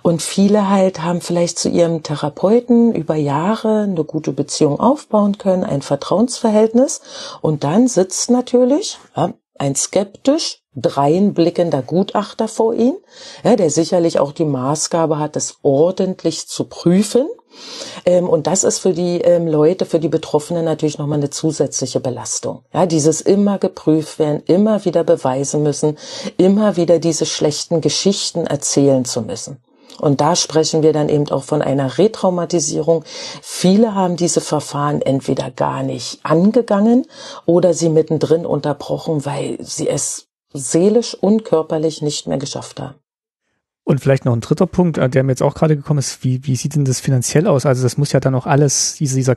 Speaker 1: Und viele halt haben vielleicht zu ihrem Therapeuten über Jahre eine gute Beziehung aufbauen können, ein Vertrauensverhältnis. Und dann sitzt natürlich ja, ein skeptisch dreinblickender Gutachter vor ihnen, ja, der sicherlich auch die Maßgabe hat, es ordentlich zu prüfen. Ähm, und das ist für die ähm, Leute, für die Betroffenen natürlich nochmal eine zusätzliche Belastung. Ja, dieses immer geprüft werden, immer wieder beweisen müssen, immer wieder diese schlechten Geschichten erzählen zu müssen. Und da sprechen wir dann eben auch von einer Retraumatisierung. Viele haben diese Verfahren entweder gar nicht angegangen oder sie mittendrin unterbrochen, weil sie es seelisch und körperlich nicht mehr geschafft haben.
Speaker 2: Und vielleicht noch ein dritter Punkt, äh, der mir jetzt auch gerade gekommen ist, wie, wie sieht denn das finanziell aus? Also das muss ja dann auch alles, diese, dieser,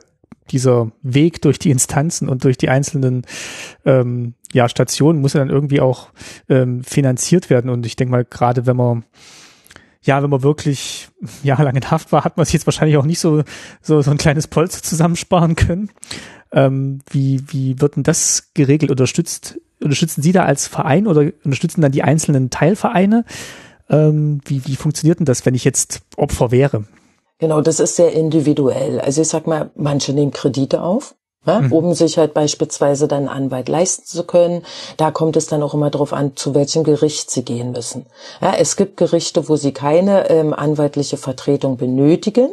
Speaker 2: dieser Weg durch die Instanzen und durch die einzelnen ähm, ja, Stationen muss ja dann irgendwie auch ähm, finanziert werden. Und ich denke mal, gerade wenn man ja, wenn man wirklich jahrelang in Haft war, hat man sich jetzt wahrscheinlich auch nicht so, so, so ein kleines Polster zusammensparen können. Ähm, wie, wie wird denn das geregelt? Unterstützt, unterstützen Sie da als Verein oder unterstützen dann die einzelnen Teilvereine? Ähm, wie, wie funktioniert denn das, wenn ich jetzt Opfer wäre?
Speaker 1: Genau, das ist sehr individuell. Also ich sag mal, manche nehmen Kredite auf. Ja, mhm. um sich halt beispielsweise dann Anwalt leisten zu können. Da kommt es dann auch immer darauf an, zu welchem Gericht sie gehen müssen. Ja, es gibt Gerichte, wo sie keine ähm, anwaltliche Vertretung benötigen.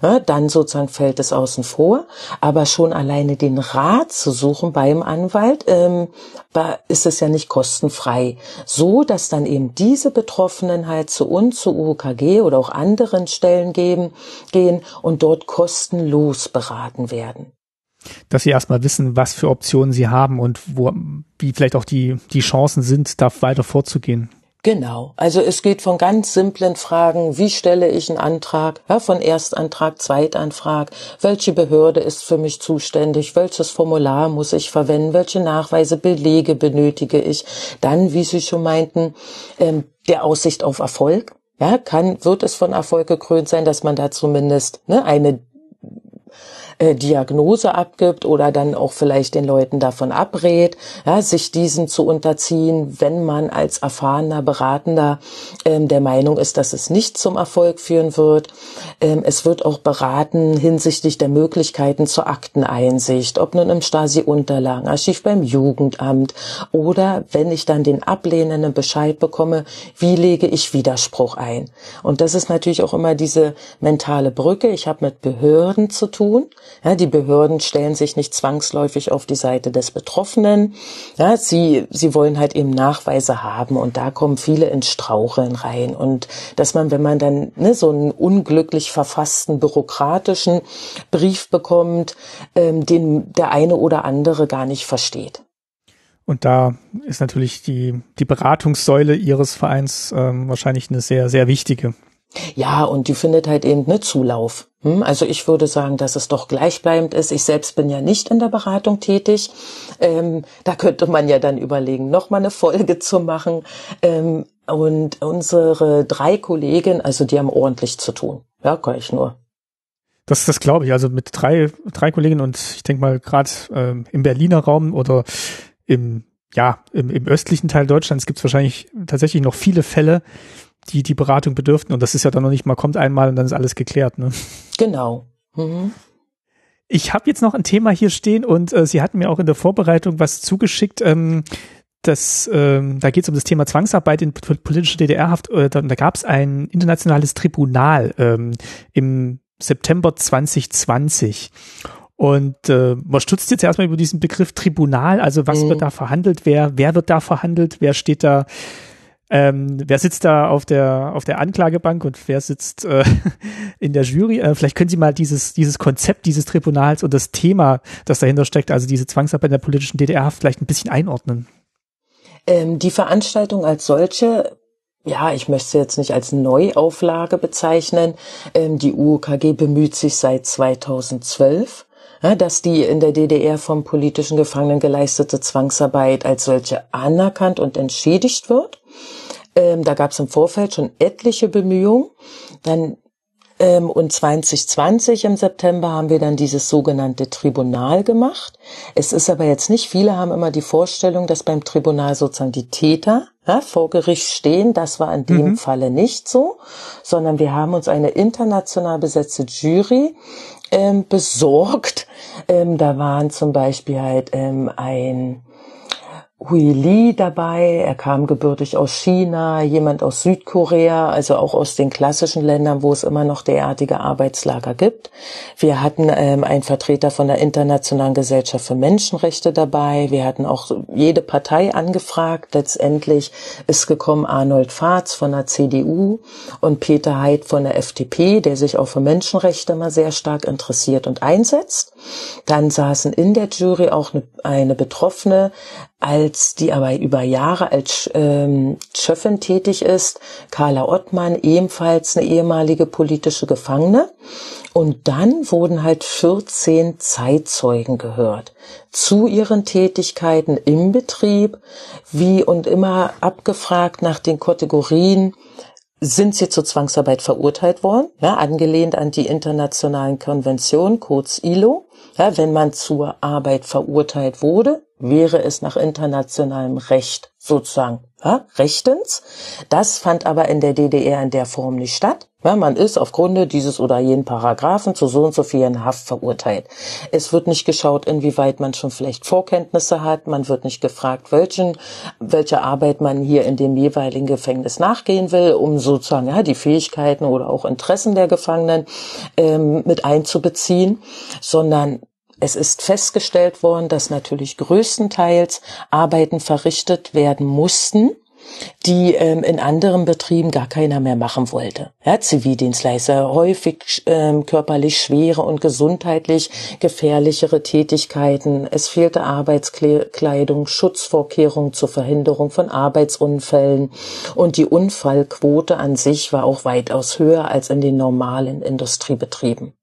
Speaker 1: Ja, dann sozusagen fällt es außen vor. Aber schon alleine den Rat zu suchen beim Anwalt, ähm, ist es ja nicht kostenfrei. So, dass dann eben diese Betroffenen halt zu uns, zu UKG oder auch anderen Stellen geben, gehen und dort kostenlos beraten werden
Speaker 2: dass sie erstmal wissen, was für Optionen sie haben und wo, wie vielleicht auch die, die Chancen sind, da weiter vorzugehen.
Speaker 1: Genau. Also es geht von ganz simplen Fragen, wie stelle ich einen Antrag, ja, von Erstantrag, Zweitantrag, welche Behörde ist für mich zuständig, welches Formular muss ich verwenden, welche Nachweise, Belege benötige ich. Dann, wie Sie schon meinten, ähm, der Aussicht auf Erfolg. Ja, kann, wird es von Erfolg gekrönt sein, dass man da zumindest ne, eine äh, Diagnose abgibt oder dann auch vielleicht den Leuten davon abrät, ja, sich diesen zu unterziehen, wenn man als erfahrener Beratender ähm, der Meinung ist, dass es nicht zum Erfolg führen wird. Ähm, es wird auch beraten hinsichtlich der Möglichkeiten zur Akteneinsicht, ob nun im Stasi-Unterlagenarchiv beim Jugendamt oder wenn ich dann den ablehnenden Bescheid bekomme, wie lege ich Widerspruch ein. Und das ist natürlich auch immer diese mentale Brücke. Ich habe mit Behörden zu tun, ja, die Behörden stellen sich nicht zwangsläufig auf die Seite des Betroffenen. Ja, sie, sie wollen halt eben Nachweise haben und da kommen viele ins Straucheln rein. Und dass man, wenn man dann ne, so einen unglücklich verfassten bürokratischen Brief bekommt, ähm, den der eine oder andere gar nicht versteht.
Speaker 2: Und da ist natürlich die, die Beratungssäule Ihres Vereins ähm, wahrscheinlich eine sehr, sehr wichtige.
Speaker 1: Ja, und die findet halt eben ne Zulauf. Hm, also ich würde sagen, dass es doch gleichbleibend ist. Ich selbst bin ja nicht in der Beratung tätig. Ähm, da könnte man ja dann überlegen, noch mal eine Folge zu machen. Ähm, und unsere drei Kollegen, also die haben ordentlich zu tun. Ja, kann ich nur.
Speaker 2: Das, das glaube ich. Also mit drei, drei Kollegen und ich denke mal gerade ähm, im Berliner Raum oder im ja im, im östlichen Teil Deutschlands gibt es wahrscheinlich tatsächlich noch viele Fälle, die die Beratung bedürften. Und das ist ja dann noch nicht mal, kommt einmal und dann ist alles geklärt. Ne?
Speaker 1: Genau. Mhm.
Speaker 2: Ich habe jetzt noch ein Thema hier stehen und äh, Sie hatten mir auch in der Vorbereitung was zugeschickt. Ähm, das, ähm, da geht es um das Thema Zwangsarbeit in politischer DDR-Haft. Äh, da da gab es ein internationales Tribunal ähm, im September 2020. Und äh, man stutzt jetzt erstmal über diesen Begriff Tribunal, also was mhm. wird da verhandelt, wer, wer wird da verhandelt, wer steht da, ähm, wer sitzt da auf der auf der Anklagebank und wer sitzt äh, in der Jury? Äh, vielleicht können Sie mal dieses dieses Konzept dieses Tribunals und das Thema, das dahinter steckt, also diese Zwangsarbeit in der politischen DDR, vielleicht ein bisschen einordnen.
Speaker 1: Ähm, die Veranstaltung als solche ja, ich möchte sie jetzt nicht als Neuauflage bezeichnen. Ähm, die UOKG bemüht sich seit 2012, ja, dass die in der DDR vom politischen Gefangenen geleistete Zwangsarbeit als solche anerkannt und entschädigt wird. Ähm, da gab es im Vorfeld schon etliche Bemühungen. Dann ähm, und 2020 im September haben wir dann dieses sogenannte Tribunal gemacht. Es ist aber jetzt nicht, viele haben immer die Vorstellung, dass beim Tribunal sozusagen die Täter ja, vor Gericht stehen. Das war in dem mhm. Falle nicht so, sondern wir haben uns eine international besetzte Jury ähm, besorgt. Ähm, da waren zum Beispiel halt ähm, ein Hui Li dabei. Er kam gebürtig aus China, jemand aus Südkorea, also auch aus den klassischen Ländern, wo es immer noch derartige Arbeitslager gibt. Wir hatten ähm, einen Vertreter von der Internationalen Gesellschaft für Menschenrechte dabei. Wir hatten auch jede Partei angefragt. Letztendlich ist gekommen Arnold Fahrz von der CDU und Peter Heid von der FDP, der sich auch für Menschenrechte mal sehr stark interessiert und einsetzt. Dann saßen in der Jury auch eine, eine Betroffene, als die aber über Jahre als ähm, Schöffin tätig ist, Carla Ottmann, ebenfalls eine ehemalige politische Gefangene. Und dann wurden halt 14 Zeitzeugen gehört zu ihren Tätigkeiten im Betrieb, wie und immer abgefragt nach den Kategorien, sind sie zur Zwangsarbeit verurteilt worden, ja, angelehnt an die internationalen Konventionen, kurz ILO. Ja, wenn man zur Arbeit verurteilt wurde, wäre es nach internationalem Recht sozusagen ja, rechtens. Das fand aber in der DDR in der Form nicht statt. Ja, man ist aufgrund dieses oder jenen Paragraphen zu so und so vielen Haft verurteilt. Es wird nicht geschaut, inwieweit man schon vielleicht Vorkenntnisse hat. Man wird nicht gefragt, welchen, welche Arbeit man hier in dem jeweiligen Gefängnis nachgehen will, um sozusagen ja, die Fähigkeiten oder auch Interessen der Gefangenen ähm, mit einzubeziehen, sondern es ist festgestellt worden, dass natürlich größtenteils Arbeiten verrichtet werden mussten, die ähm, in anderen Betrieben gar keiner mehr machen wollte. Ja, Zivildienstleister, häufig ähm, körperlich schwere und gesundheitlich gefährlichere Tätigkeiten. Es fehlte Arbeitskleidung, Schutzvorkehrungen zur Verhinderung von Arbeitsunfällen und die Unfallquote an sich war auch weitaus höher als in den normalen Industriebetrieben.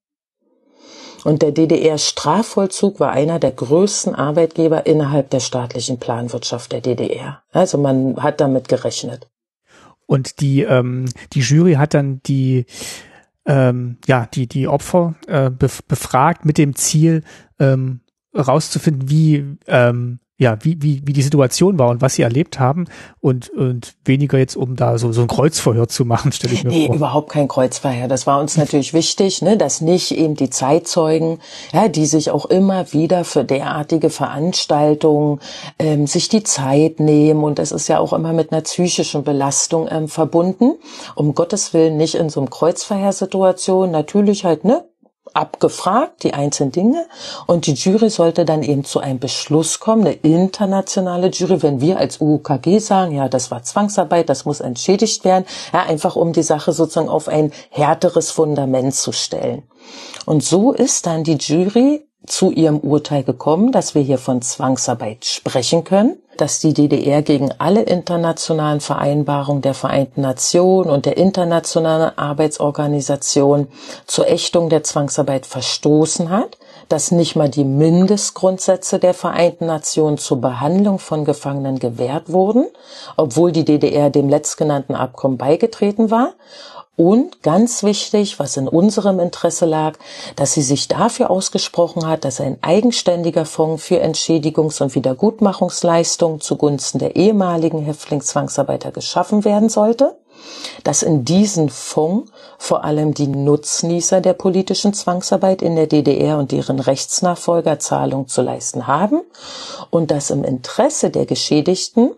Speaker 1: Und der DDR-Strafvollzug war einer der größten Arbeitgeber innerhalb der staatlichen Planwirtschaft der DDR. Also man hat damit gerechnet.
Speaker 2: Und die, ähm, die Jury hat dann die, ähm, ja, die, die Opfer äh, befragt mit dem Ziel, ähm, rauszufinden, wie ähm, ja, wie, wie, wie die Situation war und was sie erlebt haben und, und weniger jetzt, um da so, so ein Kreuzverhör zu machen, stelle ich mir
Speaker 1: nee,
Speaker 2: vor.
Speaker 1: Nee, überhaupt kein Kreuzverhör. Das war uns natürlich wichtig, ne, dass nicht eben die Zeitzeugen, ja, die sich auch immer wieder für derartige Veranstaltungen ähm, sich die Zeit nehmen und das ist ja auch immer mit einer psychischen Belastung ähm, verbunden. Um Gottes Willen nicht in so einem Kreuzverhörsituation, natürlich halt, ne, abgefragt, die einzelnen Dinge, und die Jury sollte dann eben zu einem Beschluss kommen, eine internationale Jury, wenn wir als UKG sagen, ja, das war Zwangsarbeit, das muss entschädigt werden, ja, einfach um die Sache sozusagen auf ein härteres Fundament zu stellen. Und so ist dann die Jury zu ihrem Urteil gekommen, dass wir hier von Zwangsarbeit sprechen können, dass die DDR gegen alle internationalen Vereinbarungen der Vereinten Nationen und der Internationalen Arbeitsorganisation zur Ächtung der Zwangsarbeit verstoßen hat, dass nicht mal die Mindestgrundsätze der Vereinten Nationen zur Behandlung von Gefangenen gewährt wurden, obwohl die DDR dem letztgenannten Abkommen beigetreten war und ganz wichtig, was in unserem Interesse lag, dass sie sich dafür ausgesprochen hat, dass ein eigenständiger Fonds für Entschädigungs- und Wiedergutmachungsleistungen zugunsten der ehemaligen Häftlingszwangsarbeiter geschaffen werden sollte, dass in diesen Fonds vor allem die Nutznießer der politischen Zwangsarbeit in der DDR und deren Rechtsnachfolger Zahlung zu leisten haben und dass im Interesse der Geschädigten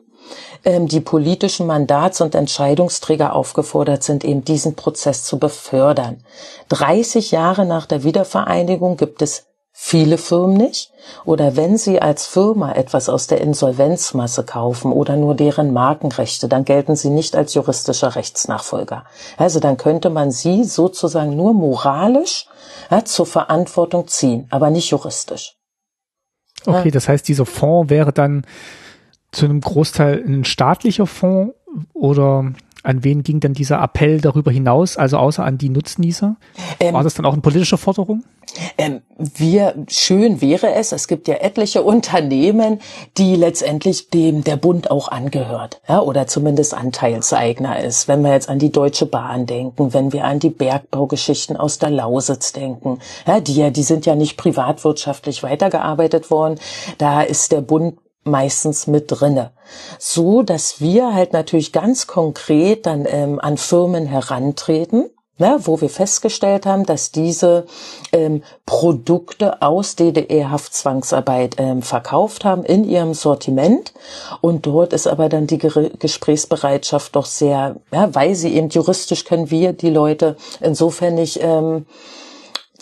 Speaker 1: ähm, die politischen Mandats- und Entscheidungsträger aufgefordert sind, eben diesen Prozess zu befördern. 30 Jahre nach der Wiedervereinigung gibt es Viele Firmen nicht. Oder wenn Sie als Firma etwas aus der Insolvenzmasse kaufen oder nur deren Markenrechte, dann gelten Sie nicht als juristischer Rechtsnachfolger. Also dann könnte man Sie sozusagen nur moralisch ja, zur Verantwortung ziehen, aber nicht juristisch.
Speaker 2: Okay, das heißt, dieser Fonds wäre dann zu einem Großteil ein staatlicher Fonds oder an wen ging denn dieser Appell darüber hinaus, also außer an die Nutznießer? Ähm, War das dann auch eine politische Forderung?
Speaker 1: Ähm, wir, schön wäre es, es gibt ja etliche Unternehmen, die letztendlich dem der Bund auch angehört, ja, oder zumindest Anteilseigner ist. Wenn wir jetzt an die Deutsche Bahn denken, wenn wir an die Bergbaugeschichten aus der Lausitz denken, ja, die ja, die sind ja nicht privatwirtschaftlich weitergearbeitet worden, da ist der Bund meistens mit drinne. So, dass wir halt natürlich ganz konkret dann ähm, an Firmen herantreten, ne, wo wir festgestellt haben, dass diese ähm, Produkte aus DDR-Haftzwangsarbeit ähm, verkauft haben in ihrem Sortiment. Und dort ist aber dann die Gesprächsbereitschaft doch sehr, ja, weil sie eben juristisch können wir die Leute insofern nicht ähm,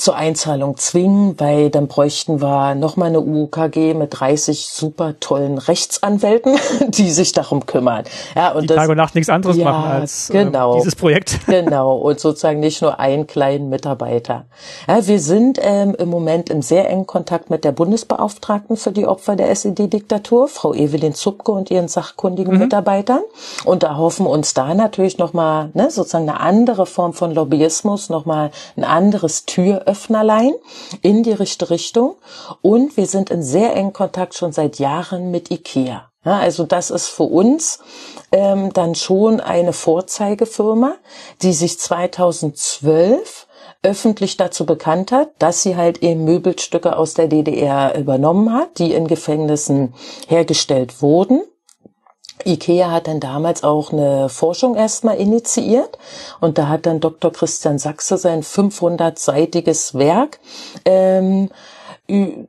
Speaker 1: zur Einzahlung zwingen, weil dann bräuchten wir nochmal eine UKG mit 30 super tollen Rechtsanwälten, die sich darum kümmern.
Speaker 2: Ja, und die das, Tag und Nacht nichts anderes ja, machen als
Speaker 1: äh, genau,
Speaker 2: äh, dieses Projekt.
Speaker 1: Genau, und sozusagen nicht nur einen kleinen Mitarbeiter. Ja, wir sind ähm, im Moment in sehr engen Kontakt mit der Bundesbeauftragten für die Opfer der SED-Diktatur, Frau Evelyn Zupke und ihren sachkundigen mhm. Mitarbeitern und erhoffen uns da natürlich nochmal ne, sozusagen eine andere Form von Lobbyismus, nochmal ein anderes Tür Öffnerlein in die richtige Richtung. Und wir sind in sehr engen Kontakt schon seit Jahren mit IKEA. Ja, also das ist für uns ähm, dann schon eine Vorzeigefirma, die sich 2012 öffentlich dazu bekannt hat, dass sie halt eben Möbelstücke aus der DDR übernommen hat, die in Gefängnissen hergestellt wurden IKEA hat dann damals auch eine Forschung erstmal initiiert und da hat dann Dr. Christian Sachse sein 500-seitiges Werk ähm,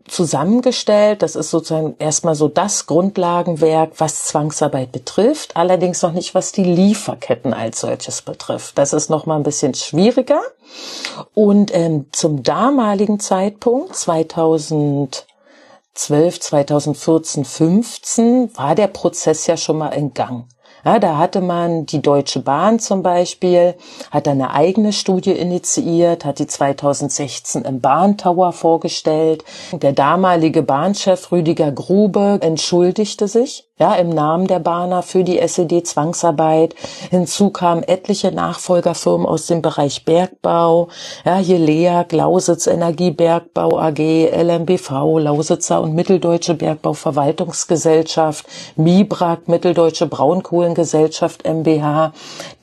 Speaker 1: zusammengestellt. Das ist sozusagen erstmal so das Grundlagenwerk, was Zwangsarbeit betrifft, allerdings noch nicht, was die Lieferketten als solches betrifft. Das ist noch mal ein bisschen schwieriger. Und ähm, zum damaligen Zeitpunkt, 2000 2012, 2014, 15 war der Prozess ja schon mal in Gang. Ja, da hatte man die Deutsche Bahn zum Beispiel, hat eine eigene Studie initiiert, hat die 2016 im Bahntower vorgestellt. Der damalige Bahnchef Rüdiger Grube entschuldigte sich ja, im Namen der Bahner für die SED-Zwangsarbeit. Hinzu kamen etliche Nachfolgerfirmen aus dem Bereich Bergbau, ja, hier Lea, Lausitz Energiebergbau AG, LMBV, Lausitzer und Mitteldeutsche Bergbauverwaltungsgesellschaft, Mibrak, Mitteldeutsche Braunkohlengesellschaft MBH.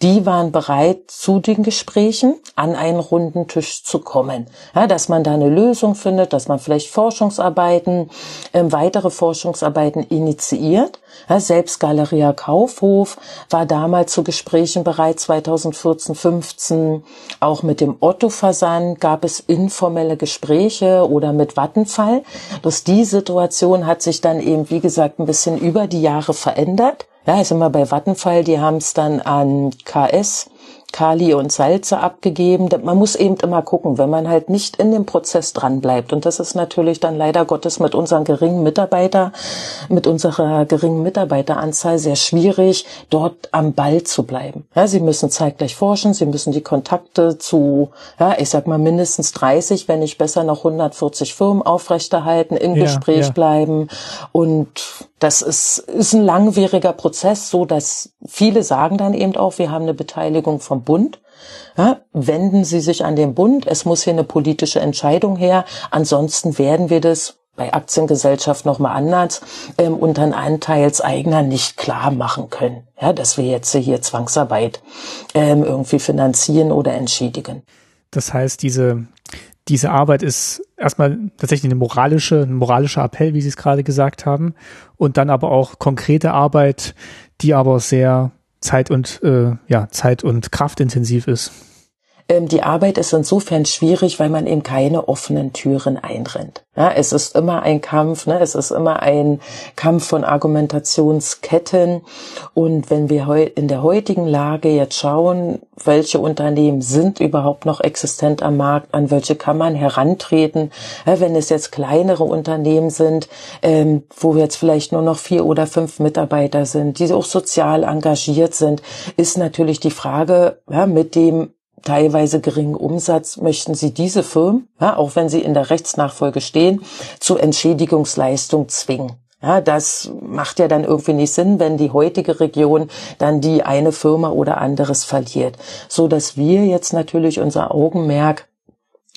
Speaker 1: Die waren bereit, zu den Gesprächen an einen runden Tisch zu kommen. Ja, dass man da eine Lösung findet, dass man vielleicht Forschungsarbeiten, äh, weitere Forschungsarbeiten initiiert ja, selbst Galeria Kaufhof war damals zu Gesprächen bereit, 2014, 15. Auch mit dem Otto-Versand gab es informelle Gespräche oder mit Vattenfall. Dass die Situation hat sich dann eben, wie gesagt, ein bisschen über die Jahre verändert. Ja, ist immer bei Vattenfall, die haben es dann an KS Kali und Salze abgegeben. Man muss eben immer gucken, wenn man halt nicht in dem Prozess dran bleibt. Und das ist natürlich dann leider Gottes mit unseren geringen Mitarbeiter, mit unserer geringen Mitarbeiteranzahl sehr schwierig, dort am Ball zu bleiben. Ja, sie müssen zeitgleich forschen, sie müssen die Kontakte zu, ja, ich sag mal mindestens 30, wenn nicht besser noch 140 Firmen aufrechterhalten, im ja, Gespräch ja. bleiben. Und das ist, ist ein langwieriger Prozess, so dass viele sagen dann eben auch, wir haben eine Beteiligung vom Bund. Ja, wenden Sie sich an den Bund. Es muss hier eine politische Entscheidung her. Ansonsten werden wir das bei Aktiengesellschaft nochmal anders ähm, unter einen Anteilseigner nicht klar machen können, ja, dass wir jetzt hier Zwangsarbeit ähm, irgendwie finanzieren oder entschädigen.
Speaker 2: Das heißt, diese diese Arbeit ist erstmal tatsächlich eine moralische, ein moralischer Appell, wie Sie es gerade gesagt haben, und dann aber auch konkrete Arbeit, die aber sehr zeit- und äh, ja Zeit- und kraftintensiv ist.
Speaker 1: Ähm, die Arbeit ist insofern schwierig, weil man eben keine offenen Türen einrennt. Ja, es ist immer ein Kampf, ne? es ist immer ein Kampf von Argumentationsketten. Und wenn wir in der heutigen Lage jetzt schauen, welche Unternehmen sind überhaupt noch existent am Markt, an welche kann man herantreten, ja, wenn es jetzt kleinere Unternehmen sind, ähm, wo jetzt vielleicht nur noch vier oder fünf Mitarbeiter sind, die auch sozial engagiert sind, ist natürlich die Frage, ja, mit dem teilweise geringen Umsatz möchten sie diese Firmen, ja, auch wenn sie in der Rechtsnachfolge stehen, zu Entschädigungsleistung zwingen. Ja, das macht ja dann irgendwie nicht Sinn, wenn die heutige Region dann die eine Firma oder anderes verliert. So dass wir jetzt natürlich unser Augenmerk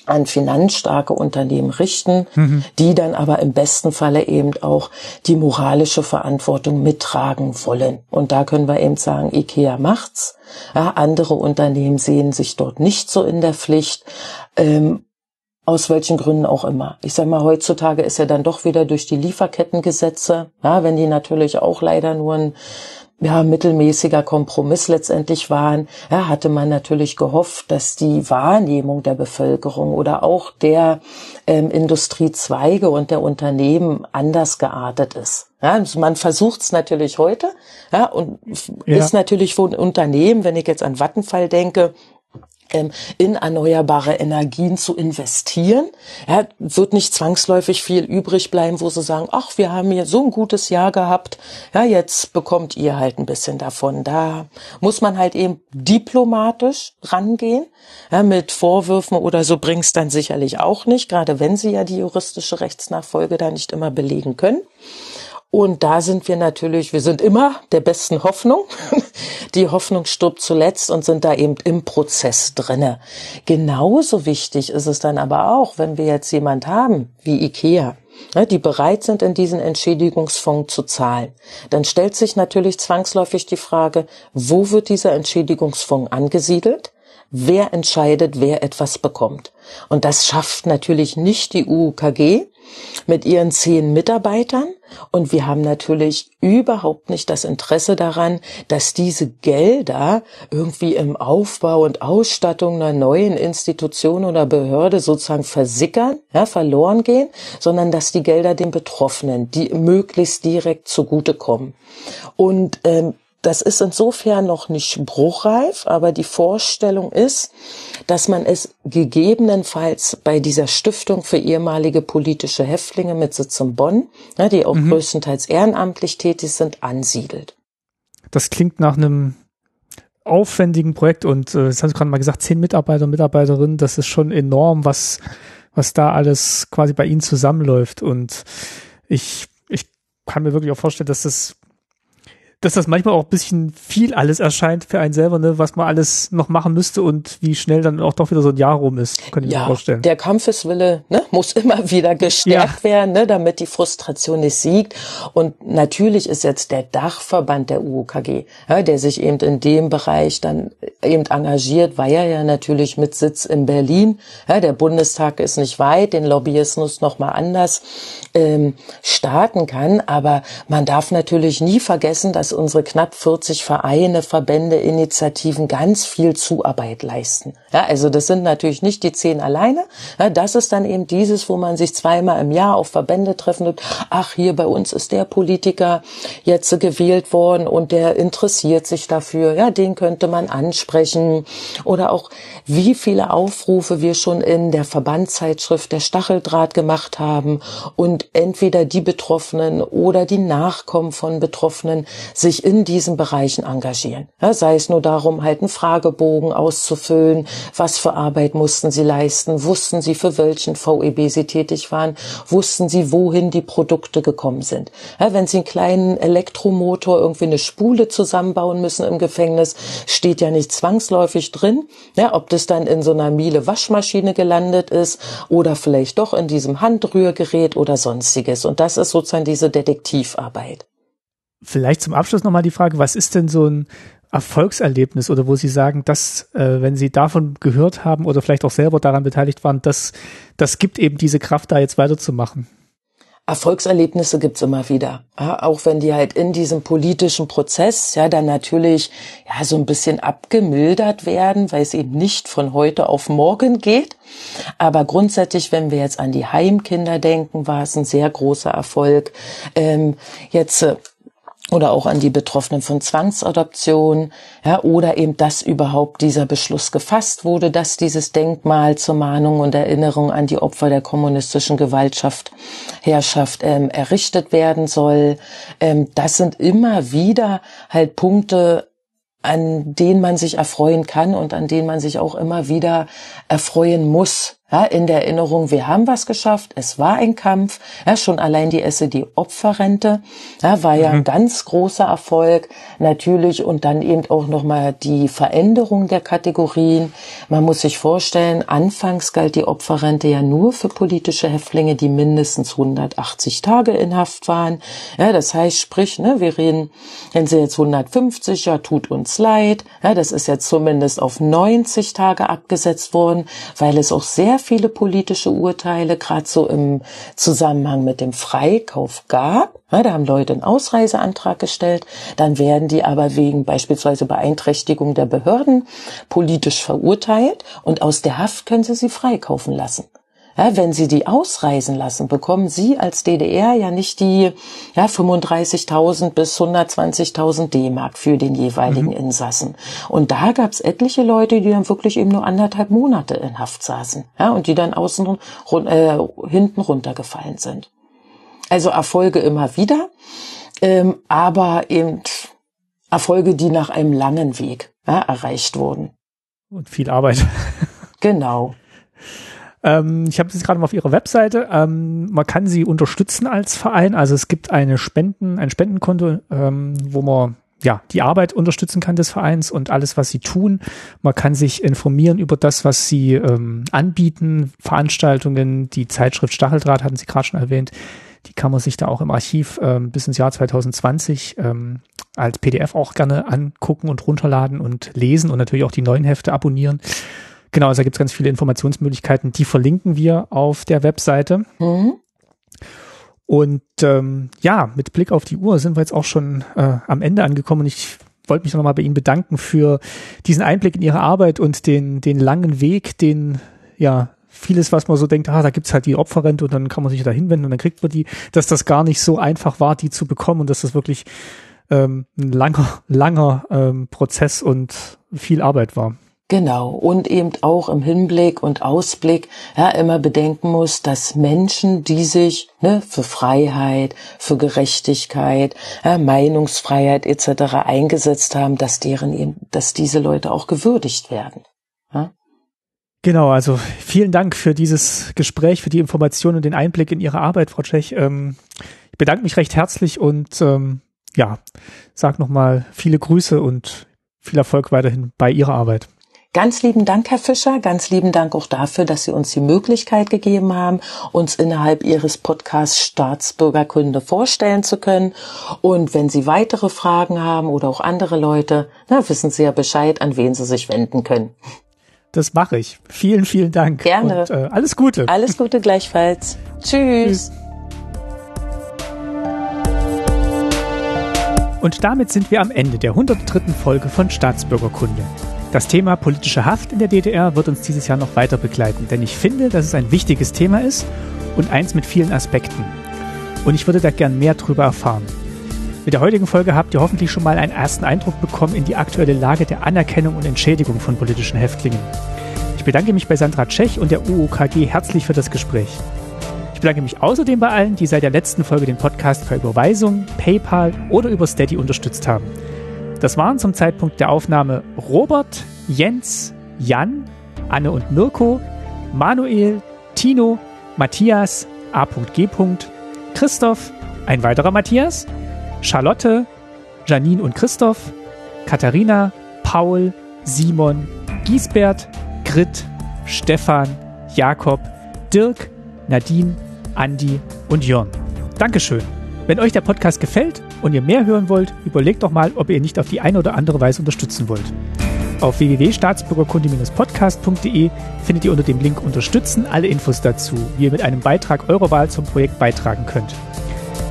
Speaker 1: an finanzstarke Unternehmen richten, mhm. die dann aber im besten Falle eben auch die moralische Verantwortung mittragen wollen. Und da können wir eben sagen, IKEA macht's. Ja, andere Unternehmen sehen sich dort nicht so in der Pflicht. Ähm, aus welchen Gründen auch immer. Ich sag mal, heutzutage ist ja dann doch wieder durch die Lieferkettengesetze, ja, wenn die natürlich auch leider nur ein ja, mittelmäßiger Kompromiss letztendlich waren, ja, hatte man natürlich gehofft, dass die Wahrnehmung der Bevölkerung oder auch der ähm, Industriezweige und der Unternehmen anders geartet ist. Ja, also man versucht es natürlich heute, ja, und ja. ist natürlich für ein Unternehmen, wenn ich jetzt an Vattenfall denke, in erneuerbare Energien zu investieren. Ja, wird nicht zwangsläufig viel übrig bleiben, wo sie sagen, ach, wir haben hier so ein gutes Jahr gehabt, ja, jetzt bekommt ihr halt ein bisschen davon. Da muss man halt eben diplomatisch rangehen. Ja, mit Vorwürfen oder so bringt's dann sicherlich auch nicht, gerade wenn sie ja die juristische Rechtsnachfolge da nicht immer belegen können. Und da sind wir natürlich, wir sind immer der besten Hoffnung. Die Hoffnung stirbt zuletzt und sind da eben im Prozess drinne. Genauso wichtig ist es dann aber auch, wenn wir jetzt jemand haben wie Ikea, ne, die bereit sind, in diesen Entschädigungsfonds zu zahlen, dann stellt sich natürlich zwangsläufig die Frage, wo wird dieser Entschädigungsfonds angesiedelt? Wer entscheidet, wer etwas bekommt? Und das schafft natürlich nicht die UKG, mit ihren zehn Mitarbeitern. Und wir haben natürlich überhaupt nicht das Interesse daran, dass diese Gelder irgendwie im Aufbau und Ausstattung einer neuen Institution oder Behörde sozusagen versickern, ja, verloren gehen, sondern dass die Gelder den Betroffenen, die möglichst direkt zugutekommen. Und ähm, das ist insofern noch nicht bruchreif, aber die Vorstellung ist, dass man es gegebenenfalls bei dieser Stiftung für ehemalige politische Häftlinge mit Sitz in Bonn, ne, die auch mhm. größtenteils ehrenamtlich tätig sind, ansiedelt.
Speaker 2: Das klingt nach einem aufwendigen Projekt und äh, das hast du gerade mal gesagt, zehn Mitarbeiter und Mitarbeiterinnen, das ist schon enorm, was, was da alles quasi bei ihnen zusammenläuft. Und ich, ich kann mir wirklich auch vorstellen, dass das dass das manchmal auch ein bisschen viel alles erscheint für einen selber, ne, was man alles noch machen müsste und wie schnell dann auch doch wieder so ein Jahr rum ist, kann ich ja, mir vorstellen.
Speaker 1: Der Kampfeswille ne, muss immer wieder gestärkt ja. werden, ne, damit die Frustration nicht siegt. Und natürlich ist jetzt der Dachverband der UOKG, ja, der sich eben in dem Bereich dann eben engagiert, weil er ja natürlich mit Sitz in Berlin, ja, der Bundestag ist nicht weit, den Lobbyismus noch mal anders ähm, starten kann. Aber man darf natürlich nie vergessen, dass unsere knapp 40 Vereine, Verbände, Initiativen ganz viel Zuarbeit leisten. Ja, also das sind natürlich nicht die zehn alleine. Ja, das ist dann eben dieses, wo man sich zweimal im Jahr auf Verbände treffen und ach, hier bei uns ist der Politiker jetzt gewählt worden und der interessiert sich dafür. Ja, den könnte man ansprechen. Oder auch, wie viele Aufrufe wir schon in der Verbandszeitschrift der Stacheldraht gemacht haben und entweder die Betroffenen oder die Nachkommen von Betroffenen sich in diesen Bereichen engagieren. Ja, sei es nur darum, halt einen Fragebogen auszufüllen, was für Arbeit mussten sie leisten, wussten sie, für welchen VEB sie tätig waren, wussten sie, wohin die Produkte gekommen sind. Ja, wenn sie einen kleinen Elektromotor irgendwie eine Spule zusammenbauen müssen im Gefängnis, steht ja nicht zwangsläufig drin, ja, ob das dann in so einer Miele Waschmaschine gelandet ist oder vielleicht doch in diesem Handrührgerät oder sonstiges. Und das ist sozusagen diese Detektivarbeit.
Speaker 2: Vielleicht zum Abschluss nochmal die Frage, was ist denn so ein Erfolgserlebnis oder wo Sie sagen, dass, äh, wenn Sie davon gehört haben oder vielleicht auch selber daran beteiligt waren, dass das gibt eben diese Kraft, da jetzt weiterzumachen?
Speaker 1: Erfolgserlebnisse gibt's immer wieder. Ja, auch wenn die halt in diesem politischen Prozess ja dann natürlich ja so ein bisschen abgemildert werden, weil es eben nicht von heute auf morgen geht. Aber grundsätzlich, wenn wir jetzt an die Heimkinder denken, war es ein sehr großer Erfolg. Ähm, jetzt äh, oder auch an die Betroffenen von Zwangsadoption, ja, oder eben, dass überhaupt dieser Beschluss gefasst wurde, dass dieses Denkmal zur Mahnung und Erinnerung an die Opfer der kommunistischen Gewaltschaft, Herrschaft ähm, errichtet werden soll. Ähm, das sind immer wieder halt Punkte, an denen man sich erfreuen kann und an denen man sich auch immer wieder erfreuen muss ja, in der Erinnerung, wir haben was geschafft, es war ein Kampf, ja, schon allein die SED-Opferrente, ja, war ja mhm. ein ganz großer Erfolg, natürlich, und dann eben auch nochmal die Veränderung der Kategorien. Man muss sich vorstellen, anfangs galt die Opferrente ja nur für politische Häftlinge, die mindestens 180 Tage in Haft waren. Ja, das heißt, sprich, ne, wir reden, wenn sie jetzt 150, ja, tut uns leid, ja, das ist jetzt zumindest auf 90 Tage abgesetzt worden, weil es auch sehr viele politische Urteile, gerade so im Zusammenhang mit dem Freikauf gab. Ja, da haben Leute einen Ausreiseantrag gestellt, dann werden die aber wegen beispielsweise Beeinträchtigung der Behörden politisch verurteilt und aus der Haft können sie sie freikaufen lassen. Ja, wenn Sie die ausreisen lassen, bekommen Sie als DDR ja nicht die ja, 35.000 bis 120.000 D-Mark für den jeweiligen mhm. Insassen. Und da gab es etliche Leute, die dann wirklich eben nur anderthalb Monate in Haft saßen ja, und die dann außen äh, hinten runtergefallen sind. Also Erfolge immer wieder, ähm, aber eben Erfolge, die nach einem langen Weg ja, erreicht wurden.
Speaker 2: Und viel Arbeit.
Speaker 1: Genau.
Speaker 2: Ähm, ich habe sie gerade mal auf ihrer Webseite. Ähm, man kann sie unterstützen als Verein. Also es gibt eine Spenden, ein Spendenkonto, ähm, wo man ja, die Arbeit unterstützen kann des Vereins und alles, was sie tun. Man kann sich informieren über das, was sie ähm, anbieten, Veranstaltungen, die Zeitschrift Stacheldraht hatten Sie gerade schon erwähnt. Die kann man sich da auch im Archiv ähm, bis ins Jahr 2020 ähm, als PDF auch gerne angucken und runterladen und lesen und natürlich auch die neuen Hefte abonnieren. Genau, also da gibt es ganz viele Informationsmöglichkeiten, die verlinken wir auf der Webseite. Mhm. Und ähm, ja, mit Blick auf die Uhr sind wir jetzt auch schon äh, am Ende angekommen und ich wollte mich nochmal bei Ihnen bedanken für diesen Einblick in Ihre Arbeit und den, den langen Weg, den ja vieles, was man so denkt, ah, da gibt's halt die Opferrente und dann kann man sich da hinwenden und dann kriegt man die, dass das gar nicht so einfach war, die zu bekommen und dass das wirklich ähm, ein langer, langer ähm, Prozess und viel Arbeit war.
Speaker 1: Genau. Und eben auch im Hinblick und Ausblick ja, immer bedenken muss, dass Menschen, die sich ne, für Freiheit, für Gerechtigkeit, ja, Meinungsfreiheit etc. eingesetzt haben, dass deren eben, dass diese Leute auch gewürdigt werden. Ja?
Speaker 2: Genau, also vielen Dank für dieses Gespräch, für die Informationen und den Einblick in Ihre Arbeit, Frau Tschech. Ähm, ich bedanke mich recht herzlich und ähm, ja, sag nochmal viele Grüße und viel Erfolg weiterhin bei Ihrer Arbeit.
Speaker 1: Ganz lieben Dank, Herr Fischer. Ganz lieben Dank auch dafür, dass Sie uns die Möglichkeit gegeben haben, uns innerhalb Ihres Podcasts Staatsbürgerkunde vorstellen zu können. Und wenn Sie weitere Fragen haben oder auch andere Leute, na, wissen Sie ja Bescheid, an wen Sie sich wenden können.
Speaker 2: Das mache ich. Vielen, vielen Dank.
Speaker 1: Gerne.
Speaker 2: Und, äh, alles Gute.
Speaker 1: Alles Gute gleichfalls. Tschüss. Tschüss.
Speaker 2: Und damit sind wir am Ende der 103. Folge von Staatsbürgerkunde. Das Thema politische Haft in der DDR wird uns dieses Jahr noch weiter begleiten, denn ich finde, dass es ein wichtiges Thema ist und eins mit vielen Aspekten. Und ich würde da gern mehr drüber erfahren. Mit der heutigen Folge habt ihr hoffentlich schon mal einen ersten Eindruck bekommen in die aktuelle Lage der Anerkennung und Entschädigung von politischen Häftlingen. Ich bedanke mich bei Sandra Tschech und der UOKG herzlich für das Gespräch. Ich bedanke mich außerdem bei allen, die seit der letzten Folge den Podcast per Überweisung, PayPal oder über Steady unterstützt haben. Das waren zum Zeitpunkt der Aufnahme Robert, Jens, Jan, Anne und Mirko, Manuel, Tino, Matthias, A.G. Christoph, ein weiterer Matthias, Charlotte, Janine und Christoph, Katharina, Paul, Simon, Giesbert, Grit, Stefan, Jakob, Dirk, Nadine, Andi und Jörn. Dankeschön. Wenn euch der Podcast gefällt und ihr mehr hören wollt, überlegt doch mal, ob ihr nicht auf die eine oder andere Weise unterstützen wollt. Auf www.staatsbürgerkunde-podcast.de findet ihr unter dem Link Unterstützen alle Infos dazu, wie ihr mit einem Beitrag eurer Wahl zum Projekt beitragen könnt.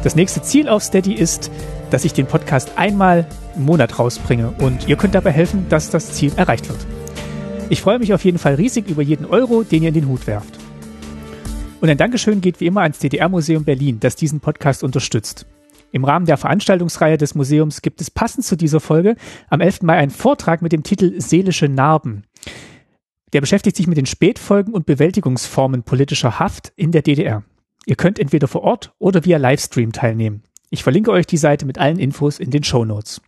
Speaker 2: Das nächste Ziel auf Steady ist, dass ich den Podcast einmal im Monat rausbringe und ihr könnt dabei helfen, dass das Ziel erreicht wird. Ich freue mich auf jeden Fall riesig über jeden Euro, den ihr in den Hut werft. Und ein Dankeschön geht wie immer ans DDR-Museum Berlin, das diesen Podcast unterstützt. Im Rahmen der Veranstaltungsreihe des Museums gibt es passend zu dieser Folge am 11. Mai einen Vortrag mit dem Titel Seelische Narben. Der beschäftigt sich mit den Spätfolgen und Bewältigungsformen politischer Haft in der DDR. Ihr könnt entweder vor Ort oder via Livestream teilnehmen. Ich verlinke euch die Seite mit allen Infos in den Show Notes.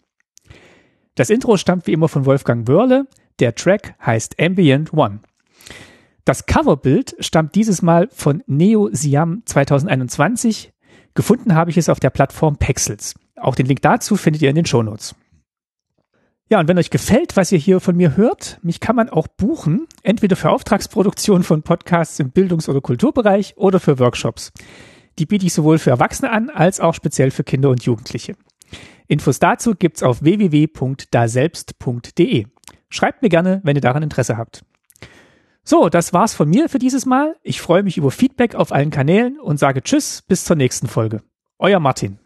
Speaker 2: Das Intro stammt wie immer von Wolfgang Wörle. Der Track heißt Ambient One. Das Coverbild stammt dieses Mal von Neo Siam 2021. Gefunden habe ich es auf der Plattform Pexels. Auch den Link dazu findet ihr in den Shownotes. Ja, und wenn euch gefällt, was ihr hier von mir hört, mich kann man auch buchen, entweder für Auftragsproduktion von Podcasts im Bildungs- oder Kulturbereich oder für Workshops. Die biete ich sowohl für Erwachsene an, als auch speziell für Kinder und Jugendliche. Infos dazu gibt's auf www.daselbst.de. Schreibt mir gerne, wenn ihr daran Interesse habt. So, das war's von mir für dieses Mal. Ich freue mich über Feedback auf allen Kanälen und sage Tschüss, bis zur nächsten Folge. Euer Martin.